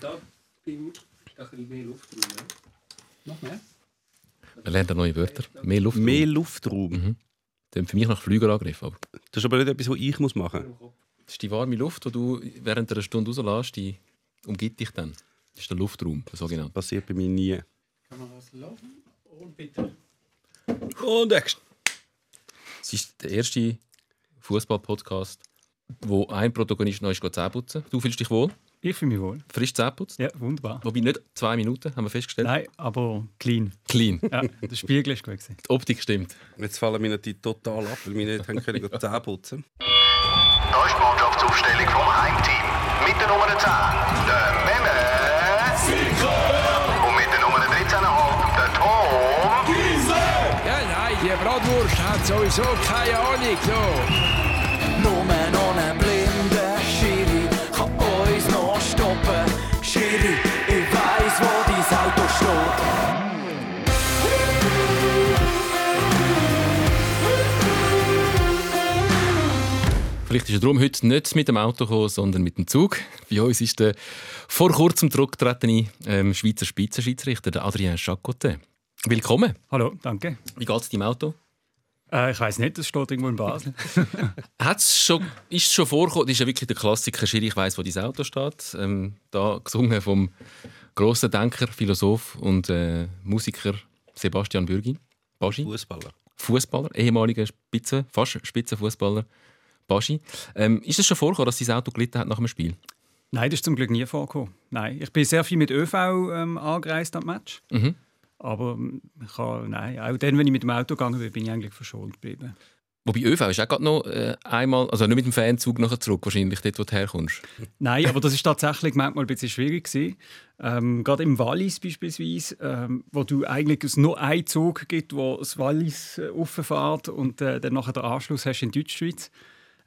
da beim ein bisschen mehr Luftraum. Noch mehr? Er lernt neue Wörter. Mehr Luft. Mehr Luftraum. Mhm. Das ist für mich nach Flügerangriff. Aber Das ist aber nicht etwas, was ich muss machen muss. das ist die warme Luft, die du während einer Stunde rauslässt, die umgibt dich dann. Das ist der Luftraum, der sogenannte. Passiert bei mir nie. Kann man was laufen? Und bitte. Und Action. Es ist der erste Fußball-Podcast, wo ein Protagonist noch ist Zähne putzen. Du fühlst dich wohl? Ich fühle mich wohl. Frisch Zähne putzt? Ja, wunderbar. Wobei nicht zwei Minuten, haben wir festgestellt. Nein, aber clean. Clean. Ja, der Spiegel ist gut. Gewesen. Die Optik stimmt. Jetzt fallen mir natürlich total ab, weil wir nicht haben können die Zähne putzen Da ist die Mannschaftsaufstellung vom Heimteam. Mit der Nummer 10, der Memme. Und mit der Nummer 13,5, der Tom. Ja, nein, die Bratwurst hat sowieso keine Ahnung. So. Vielleicht ist er darum heute nicht mit dem Auto gekommen, sondern mit dem Zug. Bei uns ist der vor kurzem zurückgetretene ähm, Schweizer Spitzenschiedsrichter, der Adrien Chacotet. Willkommen. Hallo, danke. Wie geht es deinem Auto? Äh, ich weiß nicht, das steht irgendwo in Basel. Hat's schon, ist es schon vorgekommen? Das ist ja wirklich der Klassiker, Schiri, ich weiss, wo dein Auto steht. Ähm, da gesungen vom grossen Denker, Philosoph und äh, Musiker Sebastian Bürgi. Fußballer. Fußballer, ehemaliger Spitze, fast Spitzenfußballer. Baschi. Ähm, ist es schon vorgekommen, dass dein Auto gelitten hat nach dem Spiel? Nein, das ist zum Glück nie vorgekommen. Nein, ich bin sehr viel mit ÖV ähm, angereist am Match. Mhm. Aber ähm, ich habe, nein, auch dann, wenn ich mit dem Auto gegangen bin, bin ich eigentlich verschont geblieben. Wobei ÖV ist auch gerade noch äh, einmal, also nicht mit dem Fanzug nachher zurück, wahrscheinlich dort, wo du herkommst. Nein, aber das ist tatsächlich manchmal ein bisschen schwierig gewesen. Ähm, gerade im Wallis beispielsweise, ähm, wo du eigentlich es nur einen Zug gibt, wo das Wallis äh, auffährt und äh, dann nachher den Anschluss hast in Deutschschweiz.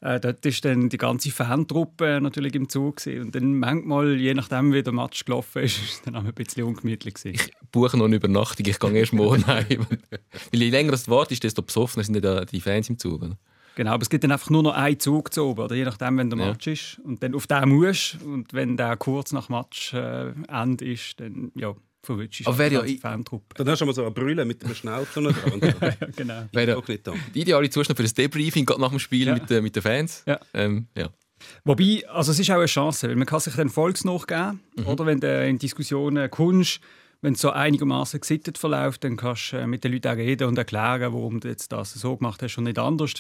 Äh, dort ist dann die ganze Fantruppe natürlich im Zug gewesen. und dann manchmal, je nachdem wie der Match gelaufen ist, ist dann auch ein bisschen ungemütlich gewesen. Ich buche noch eine Übernachtung, ich gehe erst morgen heim. Weil je länger du wartest, desto besoffener sind ja die Fans im Zug. Oder? Genau, aber es gibt dann einfach nur noch einen Zug zu oben, oder? je nachdem, wenn der Ja. Match ist. Und dann auf den musst und wenn der kurz nach Matchende äh, ist, dann ja, verwünscht Aber wäre ja die i- Fantruppe. Dann hast du mal so eine Brille mit einem Schnauzer noch dran. Ja, genau. Wäre Auch nicht da. der ideale Zustand für ein Debriefing gerade nach dem Spiel Ja. mit, äh, mit den Fans. Ja. Ähm, ja. Wobei, also es ist auch eine Chance, weil man kann sich dann Volks nachgeben, Mhm. oder wenn du in Diskussionen kommst, wenn es so einigermaßen gesittet verläuft, dann kannst du äh, mit den Leuten auch reden und erklären, warum du jetzt das so gemacht hast und nicht anders.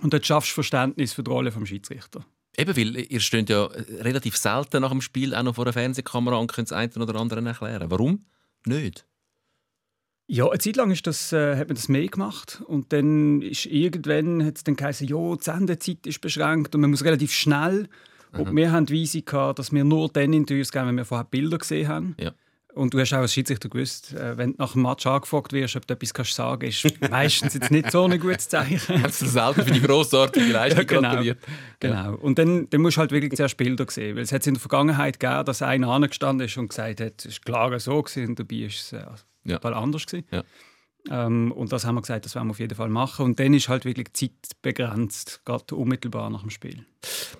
Und dort schaffst du Verständnis für die Rolle des Schiedsrichter. Eben, weil ihr steht ja relativ selten nach dem Spiel auch noch vor einer Fernsehkamera und könnt das eine oder andere erklären. Warum? Nicht. Ja, eine Zeit lang ist das, äh, hat man das mehr gemacht und dann ist irgendwann hat es dann geheißen, ja, die Sendezeit ist beschränkt und man muss relativ schnell. Und wir haben die Weise gehabt, dass wir nur dann Interviews geben, wenn wir vorher Bilder gesehen haben. Ja. Und du hast auch als Schiedsrichter gewusst, äh, wenn du nach dem Match angefragt wirst, ob du etwas kannst sagen kannst, ist meistens jetzt nicht so ein gutes Zeichen. Hast du selber für die grossartige Leistung Ja, genau. gratuliert? Genau. Und dann, dann musst du halt wirklich zuerst Bilder sehen. Weil es hat in der Vergangenheit gegeben, dass einer angestanden ist und gesagt hat, es ist klar so gewesen, und dabei ist es äh, Ja. total anders gewesen. Ja. Ähm, und das haben wir gesagt, das werden wir auf jeden Fall machen. Und dann ist halt wirklich die Zeit begrenzt, gerade unmittelbar nach dem Spiel.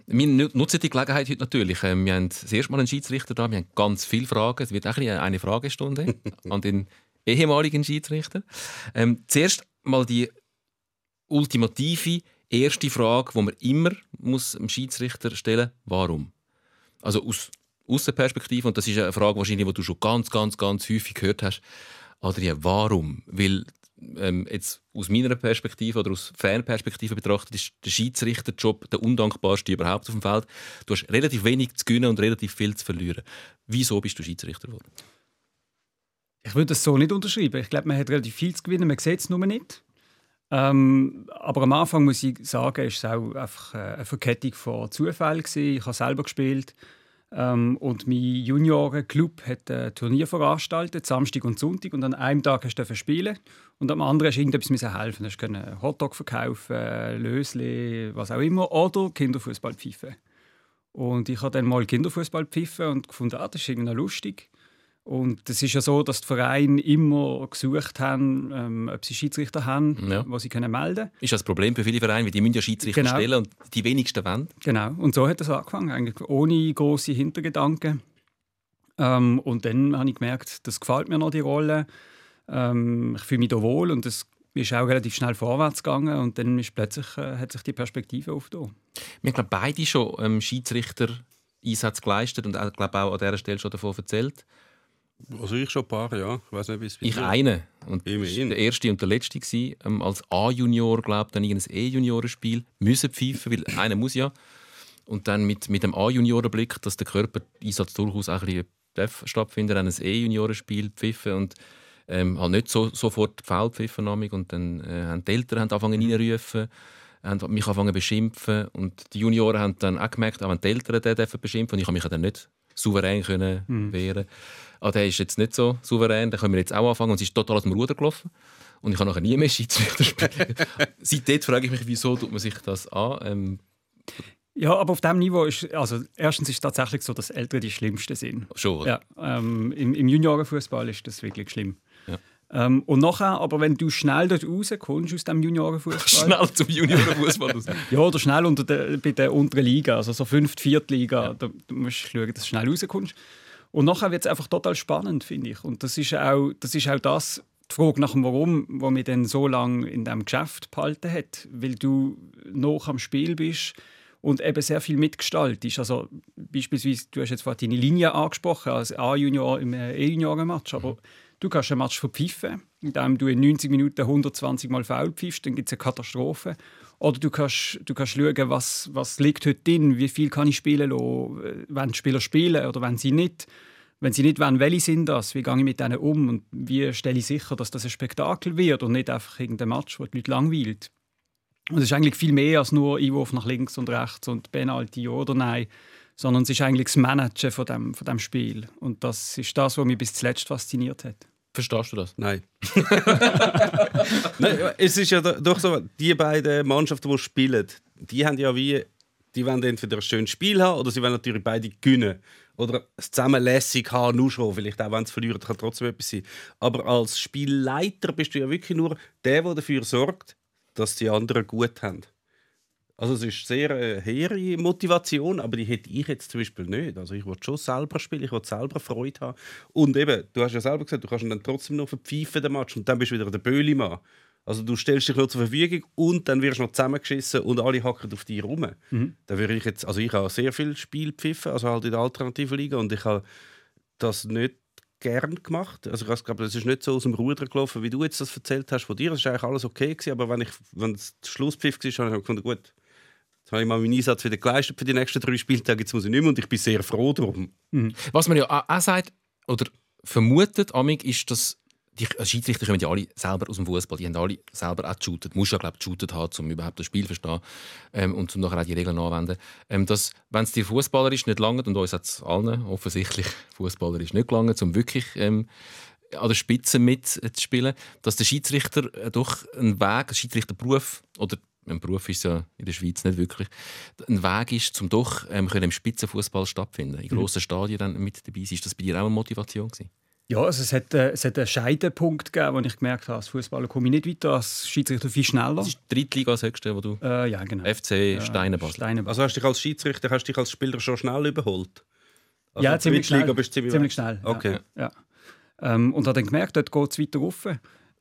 Wir nu- nutzen die Gelegenheit heute natürlich. Ähm, Wir haben das erste Mal einen Schiedsrichter da. Wir haben ganz viele Fragen. Es wird auch eine Fragestunde an den ehemaligen Schiedsrichter. Ähm, zuerst mal die ultimative erste Frage, die man immer muss dem Schiedsrichter stellen muss. Warum? Also aus Außenperspektive, und das ist eine Frage wahrscheinlich, die du schon ganz, ganz, ganz häufig gehört hast. Adrian, warum? Weil ähm, jetzt aus meiner Perspektive oder aus Fanperspektive betrachtet ist der Schiedsrichterjob der undankbarste überhaupt auf dem Feld. Du hast relativ wenig zu gewinnen und relativ viel zu verlieren. Wieso bist du Schiedsrichter geworden? Ich würde das so nicht unterschreiben. Ich glaube, man hat relativ viel zu gewinnen, man sieht es nur nicht. Ähm, aber am Anfang muss ich sagen, ist es auch einfach äh, eine Verkettung von Zufällen. Ich habe selber gespielt ähm, und mein Juniorenclub hat ein Turnier veranstaltet, Samstag und Sonntag. Und an einem Tag hast du spielen und am anderen hast du irgendetwas helfen. Du können Hotdog verkaufen, Lösli, was auch immer, oder Kinderfußball pfeifen. Und ich habe dann mal Kinderfußball pfiffen und gefunden, ah, das ist irgendwie lustig. Und es ist ja so, dass die Vereine immer gesucht haben, ähm, ob sie Schiedsrichter haben, Ja. die sie können melden Ist das Problem für viele Vereine, weil die müssen ja Schiedsrichter Genau. stellen und die wenigsten wollen. Genau. Und so hat es angefangen, eigentlich ohne große Hintergedanken. Ähm, und dann habe ich gemerkt, das gefällt mir noch, die Rolle. Ähm, ich fühle mich da wohl und es ist auch relativ schnell vorwärts gegangen und dann ist plötzlich, äh, hat sich die Perspektive aufgetan. Wir haben beide schon ähm, Schiedsrichter Einsatz geleistet und auch, auch an dieser Stelle schon davon erzählt. Also ich schon ein paar, ja. Ich weiß nicht, wie es Ich einen. Und Immerhin. war der erste und der letzte. Gewesen. Ähm, als A-Junior, glaube ich, dann irgendein E-Juniorenspiel müssen pfeifen, weil einer muss ja. Und dann mit, mit dem A-Juniorenblick, dass der Körpereinsatz durchaus auch ein bisschen darf stattfinden, dann ein E-Juniorenspiel pfiffen und ähm, halt nicht so, sofort Foul pfiffen. amig. Und dann äh, haben die Eltern haben angefangen reinrufen, haben mich angefangen zu beschimpfen und die Junioren haben dann auch gemerkt, auch wenn die Eltern den dürfen beschimpfen und ich habe mich ja dann nicht souverän können wehren. Ah, der ist jetzt nicht so souverän, den können wir jetzt auch anfangen und es ist total aus dem Ruder gelaufen. Und ich habe nachher nie mehr Schiedsrichter spielen. Seitdem frage ich mich, wieso tut man sich das an? Ähm, Ja, aber auf diesem Niveau ist, also erstens ist es tatsächlich so, dass Ältere die Schlimmsten sind. schon, oder? Ja, ähm, im, im Juniorenfußball ist das wirklich schlimm. Ja. Ähm, und nachher, aber wenn du schnell dort rauskommst aus dem Juniorenfußball, Schnell zum Juniorenfußball raus. ja, oder schnell unter der, bei der unteren Liga, also so fünfte, vierte Liga, da, du musst schauen, dass du schnell rauskommst. Und nachher wird es einfach total spannend, finde ich. Und das ist auch das, ist auch das die Frage nach dem Warum, wo mich dann so lange in diesem Geschäft behalten hat. Weil du noch am Spiel bist und eben sehr viel mitgestaltest. Also beispielsweise, du hast jetzt vorhin deine Linie angesprochen, als A-Junior im äh, E-Junioren-Match, aber du kannst einen Match verpfeifen, indem du in 90 Minuten 120 Mal faul pfeifst, dann gibt es eine Katastrophe. Oder du kannst, du kannst schauen, was, was liegt heute drin, wie viel kann ich spielen lassen, äh, wenn die Spieler spielen oder wenn sie nicht. Wenn sie nicht wollen, welche sind das? Wie gehe ich mit denen um? Und wie stelle ich sicher, dass das ein Spektakel wird und nicht einfach irgendein Match, wo die Leute langweilt? Und es ist eigentlich viel mehr als nur Einwurf nach links und rechts und Penalty ja oder nein, sondern es ist eigentlich das Managen von dem, von dem Spiel. Und das ist das, was mich bis zuletzt fasziniert hat. Verstehst du das? Nein. Nein. Es ist ja do- doch so, die beiden Mannschaften, die spielen, die haben ja wie, die wollen entweder ein schönes Spiel haben oder sie wollen natürlich beide gewinnen. Oder es zusammenlässig haben, nur schon. Vielleicht auch, wenn es verlieren, kann trotzdem etwas sein. Aber als Spielleiter bist du ja wirklich nur der, der dafür sorgt, dass die anderen gut haben. Also es ist sehr äh, hehre Motivation, aber die hätte ich jetzt zum Beispiel nicht. Also ich will schon selber spielen, ich will selber Freude haben. Und eben, du hast ja selber gesagt, du kannst ihn dann trotzdem noch verpfeifen, den Match, und dann bist du wieder der Böhlimann. Also du stellst dich nur zur Verfügung und dann wirst du noch zusammengeschissen und alle hacken auf dich rum. Da würde ich jetzt, also ich habe sehr viel Spiel pfiffen, also halt in der alternativen Liga und ich habe das nicht gern gemacht. Also ich glaube, das ist nicht so aus dem Ruder gelaufen, wie du jetzt das erzählt hast von dir. Es ist eigentlich alles okay gewesen, aber wenn ich, wenn es der Schlusspfiff war, habe ich gefunden, gut, jetzt habe ich mal meinen Einsatz wieder geleistet für die nächsten drei Spieltage, jetzt muss ich nicht mehr und ich bin sehr froh darum. Was man ja auch sagt oder vermutet, amig, ist, dass die also Schiedsrichter kommen ja alle selber aus dem Fußball. Die haben alle selber auch geshootet. Du musst ja, glaube ich, geshootet haben, um überhaupt das Spiel zu verstehen ähm, und um nachher auch die Regeln anwenden. Ähm, dass, wenn es dir fußballerisch nicht langt, und uns hat es allen offensichtlich fußballerisch nicht gelangt, um wirklich ähm, an der Spitze mitzuspielen, dass der Schiedsrichter äh, doch ein Weg, ein Schiedsrichterberuf oder ein Beruf ist ja in der Schweiz nicht wirklich, ein Weg ist, um doch ähm, können im Spitzenfußball stattfinden, in grossen Stadien dann mit dabei sein. Ist das bei dir auch eine Motivation gewesen? Ja, also es hat, äh, es hat einen Scheidepunkt gegeben, wo ich gemerkt habe, als Fußballer komme ich nicht weiter, als Schiedsrichter viel schneller. Das ist die Drittliga das höchste, wo du Äh, ja, genau. FC Steine Basel. Steine Basel. Also hast du dich als Schiedsrichter, hast du dich als Spieler schon schnell überholt? Also ja, ziemlich Drittliga schnell. bist du ziemlich, ziemlich schnell. ja. Okay. Ja. Ähm, und habe dann gemerkt, dort geht es weiter rauf.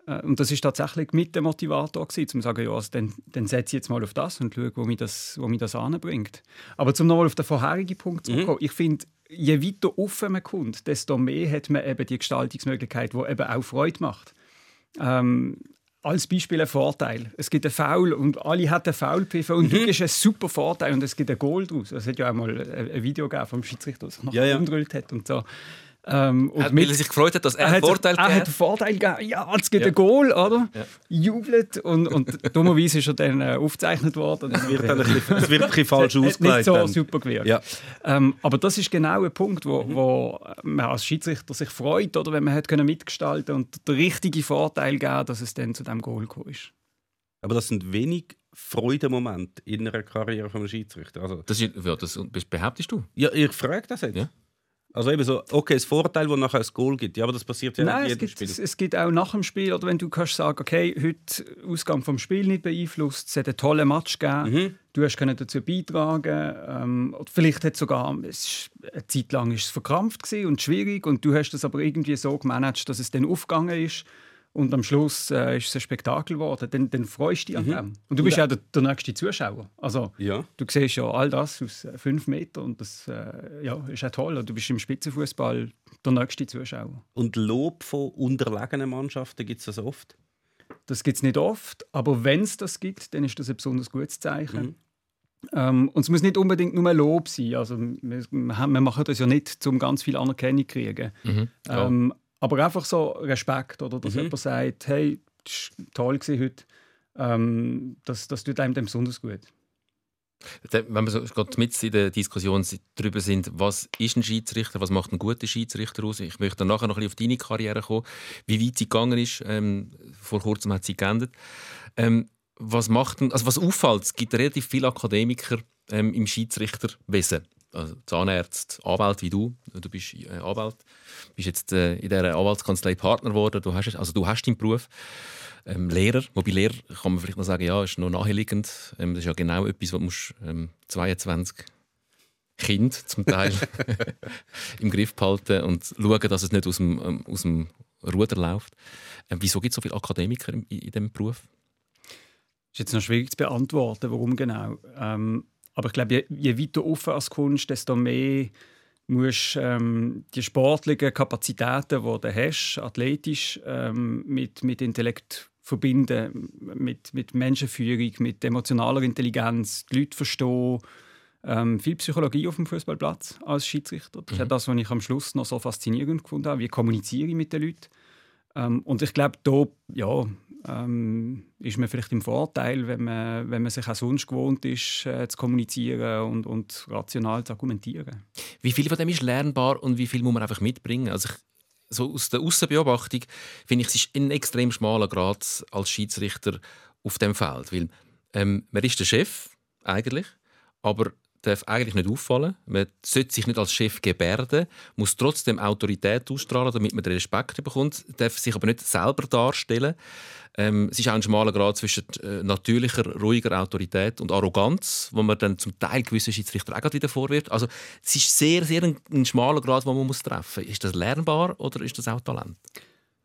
Äh, Und das ist tatsächlich mit dem Motivator gewesen, um zu sagen, ja, also dann, dann setze ich jetzt mal auf das und schaue, wo mich das, wo mich das anbringt. Aber zum nochmal auf den vorherigen Punkt Mhm. zu kommen, ich finde, je weiter offen man kommt, desto mehr hat man eben die Gestaltungsmöglichkeit, die eben auch Freude macht. Ähm, als Beispiel ein Vorteil. Es gibt einen Foul und alle hatten einen Foul pfiffen und Mhm. du hast einen super Vorteil und es gibt ein Goal daraus. Es hat ja auch mal ein ein Video gegeben vom Schiedsrichter, sich noch Ja, ja. hat und so. Ähm, und Hat, weil er sich gefreut hat, dass er, er einen hat, Vorteil er hat einen gegeben Vorteil gegeben. Ja, es gibt Ja. ein Goal, oder? Ja. Jubelt. Und, und dummerweise ist er dann äh, aufgezeichnet worden. Es Wird dann ein bisschen, es wird ein bisschen falsch hat ausgelegt. nicht so dann. super gewirkt. Ja. Ähm, aber das ist genau ein Punkt, wo, wo man als Schiedsrichter sich freut, oder, wenn man hat können mitgestalten und den richtigen Vorteil geben, dass es dann zu dem Goal gekommen ist. Aber das sind wenig Freudemomente in einer Karriere von einem Schiedsrichter. Also, Das, ist, ja, das behauptest du. ja, ich frage das jetzt. Ja. Also eben so, okay, das Vorteil, wo nachher ein Goal gibt, ja, aber das passiert ja Nein, in es jedem gibt, Spiel. es, es gibt auch nach dem Spiel, oder wenn du kannst sagen, okay, heute Ausgang vom Spiel nicht beeinflusst, es hat einen tollen Match gegeben, du hast können dazu beitragen, ähm, oder vielleicht hat sogar es ist, eine Zeit lang ist es verkrampft und schwierig und du hast das aber irgendwie so gemanagt, dass es dann aufgegangen ist und am Schluss äh, ist es ein Spektakel geworden. Dann, dann freust du dich an dem. Und du bist ja der, der nächste Zuschauer. Also Ja. du siehst ja all das aus äh, fünf Metern und das äh, ja, ist auch toll. Und du bist im Spitzenfußball der nächste Zuschauer. Und Lob von unterlegenen Mannschaften gibt es das oft. Das gibt es nicht oft, aber wenn es das gibt, dann ist das ein besonders gutes Zeichen. Ähm, und es muss nicht unbedingt nur Lob sein. Also, wir, wir machen das ja nicht, um ganz viel Anerkennung zu kriegen. Ähm, aber einfach so Respekt, oder dass jemand sagt, hey, das war toll heute. Ähm, das, das tut einem dann besonders gut. Da- Wenn wir so gerade mit in der Diskussion si- darüber sind, was ist ein Schiedsrichter, was macht ein guter Schiedsrichter aus? Ich möchte dann nachher noch ein bisschen auf deine Karriere kommen, wie weit sie gegangen ist. Ähm, vor kurzem hat sie geändert. Ähm, was macht also was auffällt, es gibt relativ viele Akademiker ähm, im Schiedsrichterwesen. Also Zahnärzte, Anwälte wie du. Du bist äh, Anwalt, bist jetzt äh, in dieser Anwaltskanzlei Partner geworden. Du hast, also du hast deinen Beruf. Ähm, Lehrer, wobei Lehrer kann man vielleicht noch sagen, ja, ist noch naheliegend. Ähm, das ist ja genau etwas, was musst, ähm, 22 Kind zum Teil im Griff behalten und schauen, dass es nicht aus dem, ähm, aus dem Ruder läuft. Ähm, wieso gibt es so viele Akademiker in, in diesem Beruf? ist jetzt noch schwierig zu beantworten, warum genau. Ähm, aber ich glaube, je, je weiter offen als Kunst, desto mehr musst ähm, die sportlichen Kapazitäten, die du hast, athletisch, ähm, mit, mit Intellekt verbinden, mit, mit Menschenführung, mit emotionaler Intelligenz, die Leute verstehen. Ähm, viel Psychologie auf dem Fußballplatz als Schiedsrichter. Das ist ja das, was ich am Schluss noch so faszinierend gefunden habe. Wie kommuniziere ich mit den Leuten? Ähm, und ich glaube, da ja, ähm, ist man vielleicht im Vorteil, wenn man, wenn man sich auch sonst gewohnt ist, äh, zu kommunizieren und, und rational zu argumentieren. Wie viel von dem ist lernbar und wie viel muss man einfach mitbringen? Also ich, so aus der Aussenbeobachtung finde ich, es ist ein extrem schmaler Grad als Schiedsrichter auf dem Feld, weil ähm, man ist der Chef eigentlich, aber darf eigentlich nicht auffallen. Man sollte sich nicht als Chef gebärden, muss trotzdem Autorität ausstrahlen, damit man den Respekt bekommt, darf sich aber nicht selber darstellen. Ähm, es ist auch ein schmaler Grad zwischen äh, natürlicher, ruhiger Autorität und Arroganz, wo man dann zum Teil gewissen Schiedsrichter auch wieder vorwirft. Also es ist sehr, sehr ein, ein schmaler Grad, den man muss treffen muss. Ist das lernbar oder ist das auch Talent?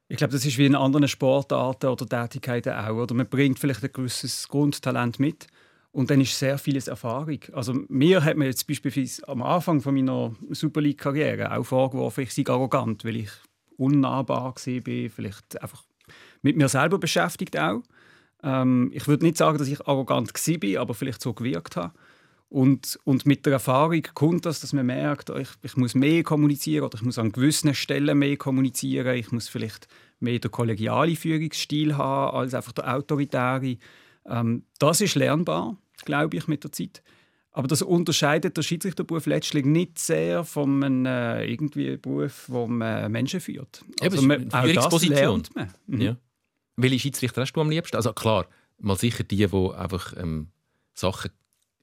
Ich glaube, das ist wie in anderen Sportarten oder Tätigkeiten auch. Oder man bringt vielleicht ein gewisses Grundtalent mit und dann ist sehr vieles Erfahrung. Also mir hat man jetzt beispielsweise am Anfang von meiner Super League-Karriere auch vorgeworfen, ich sei arrogant, weil ich unnahbar war, vielleicht einfach mit mir selber beschäftigt auch. Ähm, ich würde nicht sagen, dass ich arrogant war, aber vielleicht so gewirkt habe. Und, und mit der Erfahrung kommt das, dass man merkt, ich, ich muss mehr kommunizieren oder ich muss an gewissen Stellen mehr kommunizieren. Ich muss vielleicht mehr den kollegialen Führungsstil haben als einfach der autoritäre. Ähm, das ist lernbar, glaube ich, mit der Zeit. Aber das unterscheidet der Schiedsrichterberuf letztlich nicht sehr von einem äh, irgendwie Beruf, wo man Menschen führt. Es ist man, eine auch das lernt man. Mhm. Ja. Welche Schiedsrichter hast du am liebsten? Also klar, mal sicher die, die einfach ähm, Sachen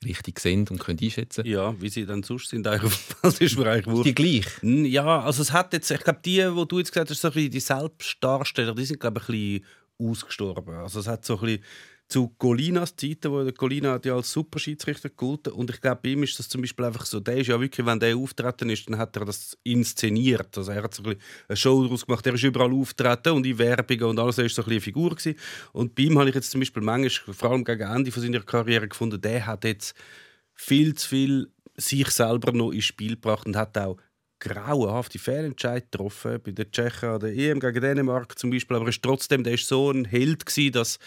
richtig sehen und können einschätzen Ja, wie sie dann sonst sind, Feld, ist mir eigentlich wurscht. Die gleich? Ja, also es hat jetzt, ich glaube, die, wo du jetzt gesagt hast, so ein bisschen die Selbstdarsteller, die sind, glaube ich, ein bisschen ausgestorben. Also es hat so ein bisschen zu Colinas Zeiten, wo Colina hat ja als Superschiedsrichter gegolten und ich glaube, bei ihm ist das zum Beispiel einfach so, der ist ja wirklich, wenn der auftreten ist, dann hat er das inszeniert. Also er hat so ein eine Show daraus gemacht, er ist überall auftreten und in Werbungen und alles, er ist so ein eine Figur gewesen. Und bei ihm habe ich jetzt zum Beispiel manchmal, vor allem gegen Ende von seiner Karriere gefunden, der hat jetzt viel zu viel sich selber noch ins Spiel gebracht und hat auch grauenhafte Fehlentscheid getroffen bei den Tschechen an der EM gegen Dänemark zum Beispiel. Aber er ist trotzdem, der ist so ein Held gewesen, dass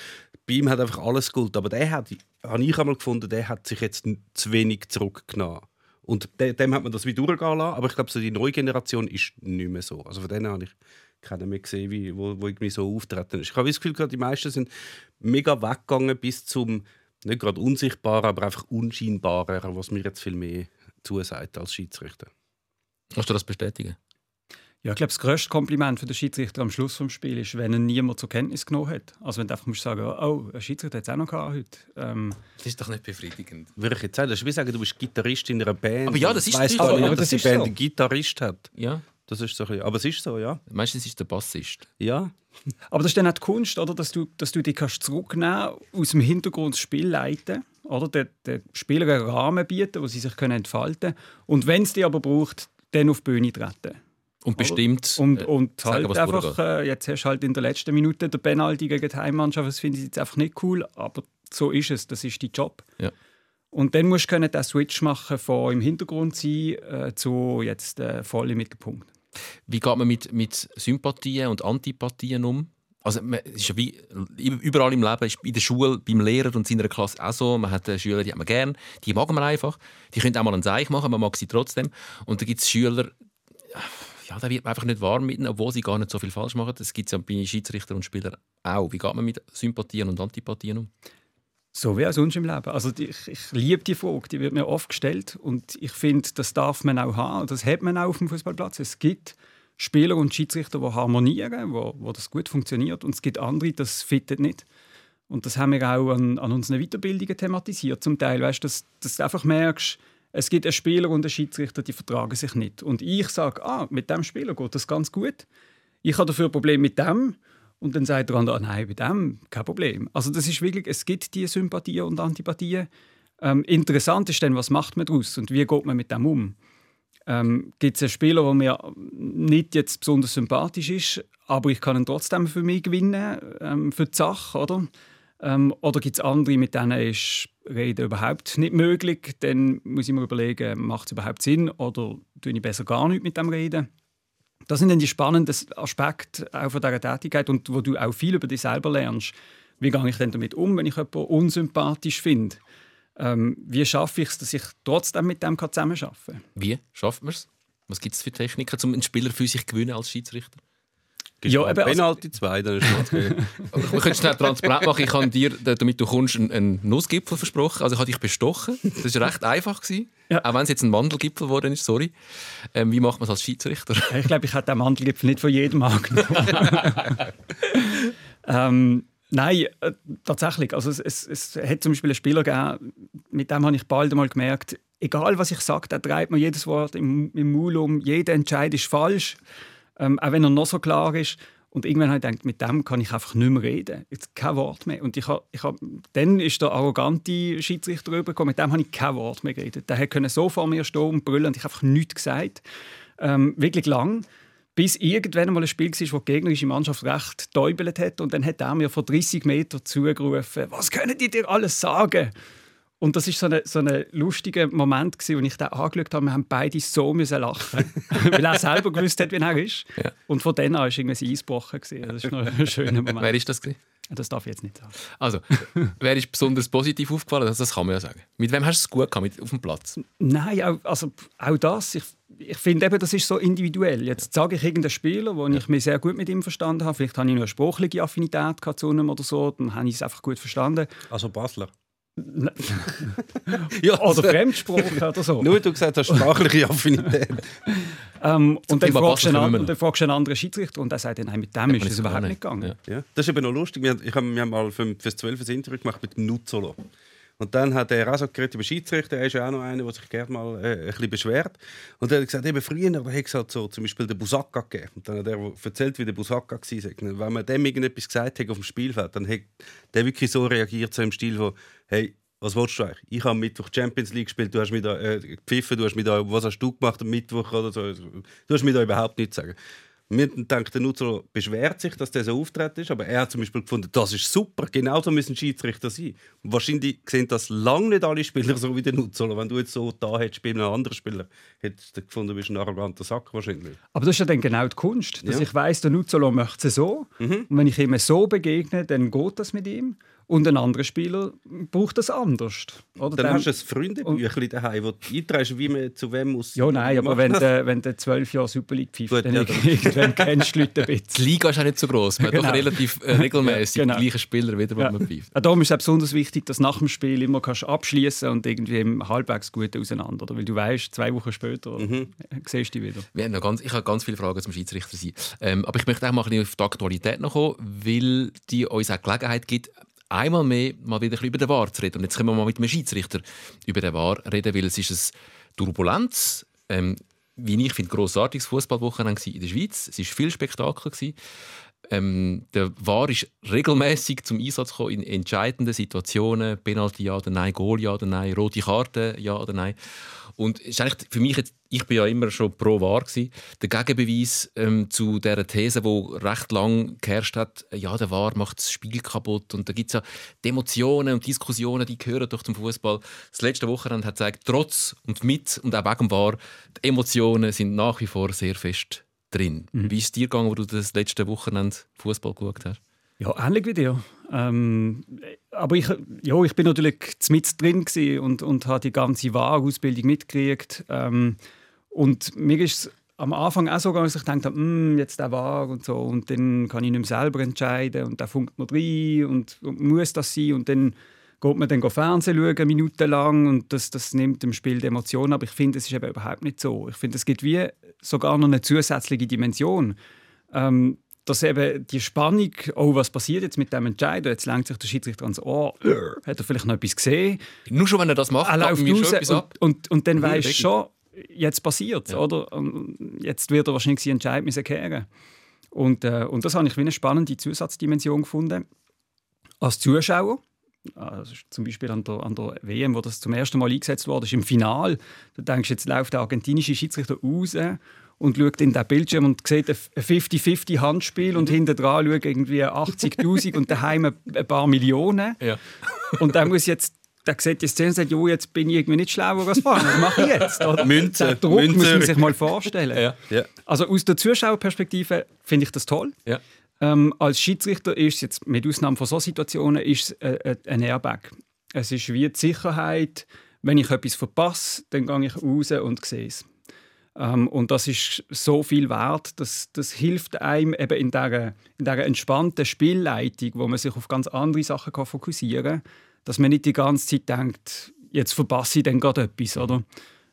bei ihm hat einfach alles gut. Aber der hat, habe ich einmal gefunden, der hat sich jetzt zu wenig zurückgenommen. Und de, dem hat man das wieder durchgehen lassen. Aber ich glaube, so die neue Generation ist nicht mehr so. Also von denen habe ich keinen mehr gesehen, wie, wo, wo irgendwie so auftreten ist. Ich habe das Gefühl, die meisten sind mega weggegangen bis zum nicht gerade unsichtbaren, aber einfach unscheinbaren, was mir jetzt viel mehr zusagt als Schiedsrichter. Kannst du das bestätigen? Ja, ich glaube, das grösste Kompliment für den Schiedsrichter am Schluss des Spiels ist, wenn ihn niemand zur Kenntnis genommen hat. Also wenn du einfach musst sagen oh, ein Schiedsrichter hat es auch noch gehabt heute. Ähm, Das ist doch nicht befriedigend. Würde ich jetzt sagen, das ist wie sagen, du bist Gitarrist in einer Band. Aber ja, das ist so. nicht, Aber dass das die Band so. einen Gitarrist hat. Ja, Das ist so ein bisschen, aber es ist so, ja. meistens ist es der Bassist. Ja. Aber das ist dann auch die Kunst, oder? Dass, du, dass du dich kannst zurücknehmen aus dem Hintergrund das Spiel leiten oder? Den, den Spielern einen Rahmen bieten, wo sie sich können entfalten können. Und wenn es die aber braucht, dann auf die Bühne treten. Und bestimmt Und, äh, und sagen, halt einfach, äh, jetzt hast du halt in der letzten Minute der Penalty gegen die Heimmannschaft, das finde ich jetzt einfach nicht cool, aber so ist es, das ist dein Job. Ja. Und dann musst du können den Switch machen von im Hintergrund sein äh, zu jetzt äh, voll im Mittelpunkt. Wie geht man mit, mit Sympathien und Antipathien um? Also, man, es ist ja wie überall im Leben, ist in der Schule, beim Lehrer und seiner Klasse auch so. Man hat äh, Schüler, die hat man gern, die mag man einfach. Die können auch mal einen Seich machen, man mag sie trotzdem. Und dann gibt es Schüler, ja, da wird man einfach nicht warm mit ihnen, obwohl sie gar nicht so viel falsch machen. Das gibt es ja bei Schiedsrichter und Spielern auch. Wie geht man mit Sympathien und Antipathien um? So wie auch sonst im Leben. Also ich, ich liebe die Frage, die wird mir oft gestellt und ich finde, das darf man auch haben und das hat man auch auf dem Fußballplatz. Es gibt Spieler und Schiedsrichter, die harmonieren, wo, wo das gut funktioniert und es gibt andere, das fittet nicht. Und das haben wir auch an, an unseren Weiterbildungen thematisiert zum Teil, weißt, dass, dass du einfach merkst, es gibt einen Spieler und einen Schiedsrichter, die vertragen sich nicht. Und ich sage, ah, mit dem Spieler geht das ganz gut. Ich habe dafür ein Problem mit dem. Und dann sagt der andere, ah, nein, bei dem kein Problem. Also das ist wirklich, es gibt diese Sympathien und Antipathien. Ähm, interessant ist dann, was macht man daraus und wie geht man mit dem um? Ähm, gibt es einen Spieler, der mir nicht jetzt besonders sympathisch ist, aber ich kann ihn trotzdem für mich gewinnen, ähm, für die Sache, oder? Ähm, oder gibt es andere, mit denen ist Reden überhaupt nicht möglich? Dann muss ich mir überlegen, macht es überhaupt Sinn oder tue ich besser gar nicht mit dem reden? Das sind dann die spannenden Aspekte auch von dieser Tätigkeit und wo du auch viel über dich selber lernst. Wie gehe ich denn damit um, wenn ich jemanden unsympathisch finde? Ähm, wie schaffe ich es, dass ich trotzdem mit dem zusammenarbeiten kann? Wie schafft man es? Was gibt es für Techniken, um einen Spieler für sich gewinnen als Schiedsrichter? Ja, eben, also- Penalty 2, dann ist es Wir können schnell transparent machen. Ich habe dir, damit du kommst, einen, einen Nussgipfel versprochen. Also ich habe dich bestochen. Das war recht einfach. Gewesen. Ja. Auch wenn es jetzt ein Mandelgipfel geworden ist, sorry. Ähm, wie macht man es als Schiedsrichter? Ich glaube, ich hätte den Mandelgipfel nicht von jedem angenommen. ähm, nein, äh, tatsächlich. Also es, es, es hat zum Beispiel einen Spieler gegeben, mit dem habe ich bald einmal gemerkt, egal was ich sage, der treibt mir jedes Wort im, im Maul um, jeder Entscheid ist falsch, ähm, auch wenn er noch so klar ist. Und irgendwann habe ich gedacht, mit dem kann ich einfach nicht mehr reden. Jetzt kein Wort mehr. Und ich hab, ich hab, dann ist der arrogante Schiedsrichter rübergekommen, mit dem habe ich kein Wort mehr geredet. Der konnte so vor mir stehen und brüllen und ich habe einfach nichts gesagt. Ähm, wirklich lang. Bis irgendwann mal ein Spiel war, wo die gegnerische Mannschaft recht täubelt hat. Und dann hat er mir von 30 Metern zugerufen, was können die dir alles sagen? Und das war so ein so eine lustiger Moment, gewesen, wo ich den angeschaut habe. Wir haben beide so müssen lachen, weil er selber gewusst hat, wie er ist. Ja. Und von dann an war irgendwie ein Eisbrochen. gewesen. Das ist noch ein schöner Moment. Wer ist das? Gewesen? Das darf ich jetzt nicht sagen. Also, wer ist besonders positiv aufgefallen? Das, das kann man ja sagen. Mit wem hast du es gut gehabt mit, auf dem Platz? Nein, auch, also, auch das. Ich, ich finde eben, das ist so individuell. Jetzt sage ich irgendeinen Spieler, wo ich mich sehr gut mit ihm verstanden habe. Vielleicht habe ich nur eine sprachliche Affinität gehabt zu ihm oder so. Dann habe ich es einfach gut verstanden. Also Basler. ja, Oder Fremdsprache oder so. Nur du gesagt hast, sprachliche Affinität. Ähm, und, dann fragst du einen, und dann fragst du einen anderen Schiedsrichter und der sagt, nein, mit dem man ist es überhaupt nicht gegangen. Ja. Ja, das ist eben noch lustig. Wir, ich wir haben mal für, fürs 12 ein Interview gemacht mit dem Nuzzolo. Und dann hat er auch so geredet über Schiedsrichter. Er ist ja auch noch einer, der sich gerne mal äh, ein bisschen beschwert. Und er hat gesagt, eben früher hat es halt so zum Beispiel den Busaka gegeben. Und dann hat er erzählt, wie der Busaka war. Wenn man dem irgendetwas gesagt hat auf dem Spielfeld, dann hat der wirklich so reagiert, so im Stil von, hey, was willst du eigentlich? Ich habe Mittwoch Champions League gespielt, du hast mir da äh, gepfiffen, du hast mir da, was hast du gemacht am Mittwoch oder so. Du hast mir da überhaupt nichts sagen. Wir denken, der Nutzer beschwert sich, dass der so auftreten ist, aber er hat zum Beispiel gefunden, das ist super, genau so müssen Schiedsrichter sein. Und wahrscheinlich sehen das lange nicht alle Spieler so wie der Nutzer. Wenn du jetzt so da hättest bei einem anderen Spieler, hättest du gefunden, du bist ein arroganter Sack wahrscheinlich. Aber das ist ja dann genau die Kunst, dass Ja. ich weiß, der Nuzzolo möchte es so. Und wenn ich ihm so begegne, dann geht das mit ihm. Und ein anderer Spieler braucht das anders. Oder? Dann Dem- hast du ein Freundebüchlein daheim, wo du einträgst, wie man zu wem muss. ja, nein, aber wenn du, wenn zwölf Jahre Super League pfeift, Gut, dann ja, irgendwann kennst du die Leute ein Die bisschen. Liga ist auch nicht so groß. Man hat Genau. doch relativ äh, regelmäßig Ja, genau. die gleichen Spieler wieder, die Ja. man pfeift. Auch darum ist es auch besonders wichtig, dass nach dem Spiel immer kannst abschließen und irgendwie im halbwegs gut auseinander. Oder? Weil du weißt, zwei Wochen später Mhm. siehst du dich wieder. Wir haben noch ganz, ich habe ganz viele Fragen zum Schiedsrichter sein. Ähm, aber ich möchte auch mal ein bisschen auf die Aktualität noch kommen, weil die uns auch Gelegenheit gibt, einmal mehr mal wieder ein über den VAR zu reden. Und jetzt können wir mal mit einem Schiedsrichter über den VAR reden, weil es ist eine Turbulenz. Ähm, wie ich finde, grossartiges Fußballwochenende in der Schweiz. Es war viel Spektakel. Gewesen. Ähm, der VAR ist regelmäßig zum Einsatz gekommen in entscheidenden Situationen. Penalty ja oder nein, Goal ja oder nein, rote Karte ja oder nein. Und ist eigentlich für mich jetzt, ich bin ja immer schon pro gewesen, der Gegenbeweis ähm, zu der These, wo recht lang geherrscht hat, ja der VAR macht das Spiel kaputt und da gibt es ja die Emotionen und Diskussionen, die gehören doch zum Fußball. Das letzte Wochenende hat gezeigt, trotz und mit und auch wegen dem VAR, die Emotionen sind nach wie vor sehr fest drin. Wie ist es dir gegangen, wo du das letzte Wochenende Fußball geschaut hast? Ja, ähnlich wie dir. Ähm, aber ich, ja, ich bin natürlich mit drin und, und habe die ganze Wahrausbildung mitgekriegt. Ähm, und mir ist es am Anfang auch so gegangen, dass ich dachte, «Hm, jetzt der Wahr und so. Und dann kann ich nicht mehr selber entscheiden und da funkt man rein und, und muss das sein. Und dann geht man dann Fernsehen schauen, minutenlang und das, das nimmt dem Spiel die Emotionen. Aber ich finde, es ist eben überhaupt nicht so. Ich finde, es gibt wie sogar noch eine zusätzliche Dimension. Ähm, dass eben die Spannung, oh, was passiert jetzt mit dem Entscheid? Jetzt lenkt sich der Schiedsrichter ans Ohr, hat er vielleicht noch etwas gesehen? Nur schon, wenn er das macht, Er läuft mir schon etwas ab. und, und, und dann weisst du schon, jetzt passiert oder? Und Jetzt wird er wahrscheinlich seinen Entscheid müssen kehren und, äh, und das habe ich wie eine spannende Zusatzdimension gefunden. Als Zuschauer, also zum Beispiel an der, an der WM, wo das zum ersten Mal eingesetzt wurde, ist im Final, da denkst du, jetzt läuft der argentinische Schiedsrichter raus und schaut in den Bildschirm und sieht ein 50-50 Handspiel und hinten dran schaut irgendwie 80'000 und daheim ein paar Millionen. Ja. Und dann muss jetzt der sieht die Szene und sagt, jo, jetzt bin ich irgendwie nicht schlauer als vorher. Was mache ich jetzt? Oder? Münze, Den Druck muss Münze. man sich mal vorstellen. Ja. Ja. Also aus der Zuschauerperspektive finde ich das toll. Ja. Ähm, als Schiedsrichter ist es jetzt, mit Ausnahme von solchen Situationen, ist es äh, äh, ein Airbag. Es ist wie die Sicherheit, wenn ich etwas verpasse, dann gehe ich raus und sehe es. Ähm, und das ist so viel wert, dass das hilft einem eben in dieser, in dieser entspannten Spielleitung, wo man sich auf ganz andere Sachen kann fokussieren kann, dass man nicht die ganze Zeit denkt, jetzt verpasse ich dann gerade etwas. Oder?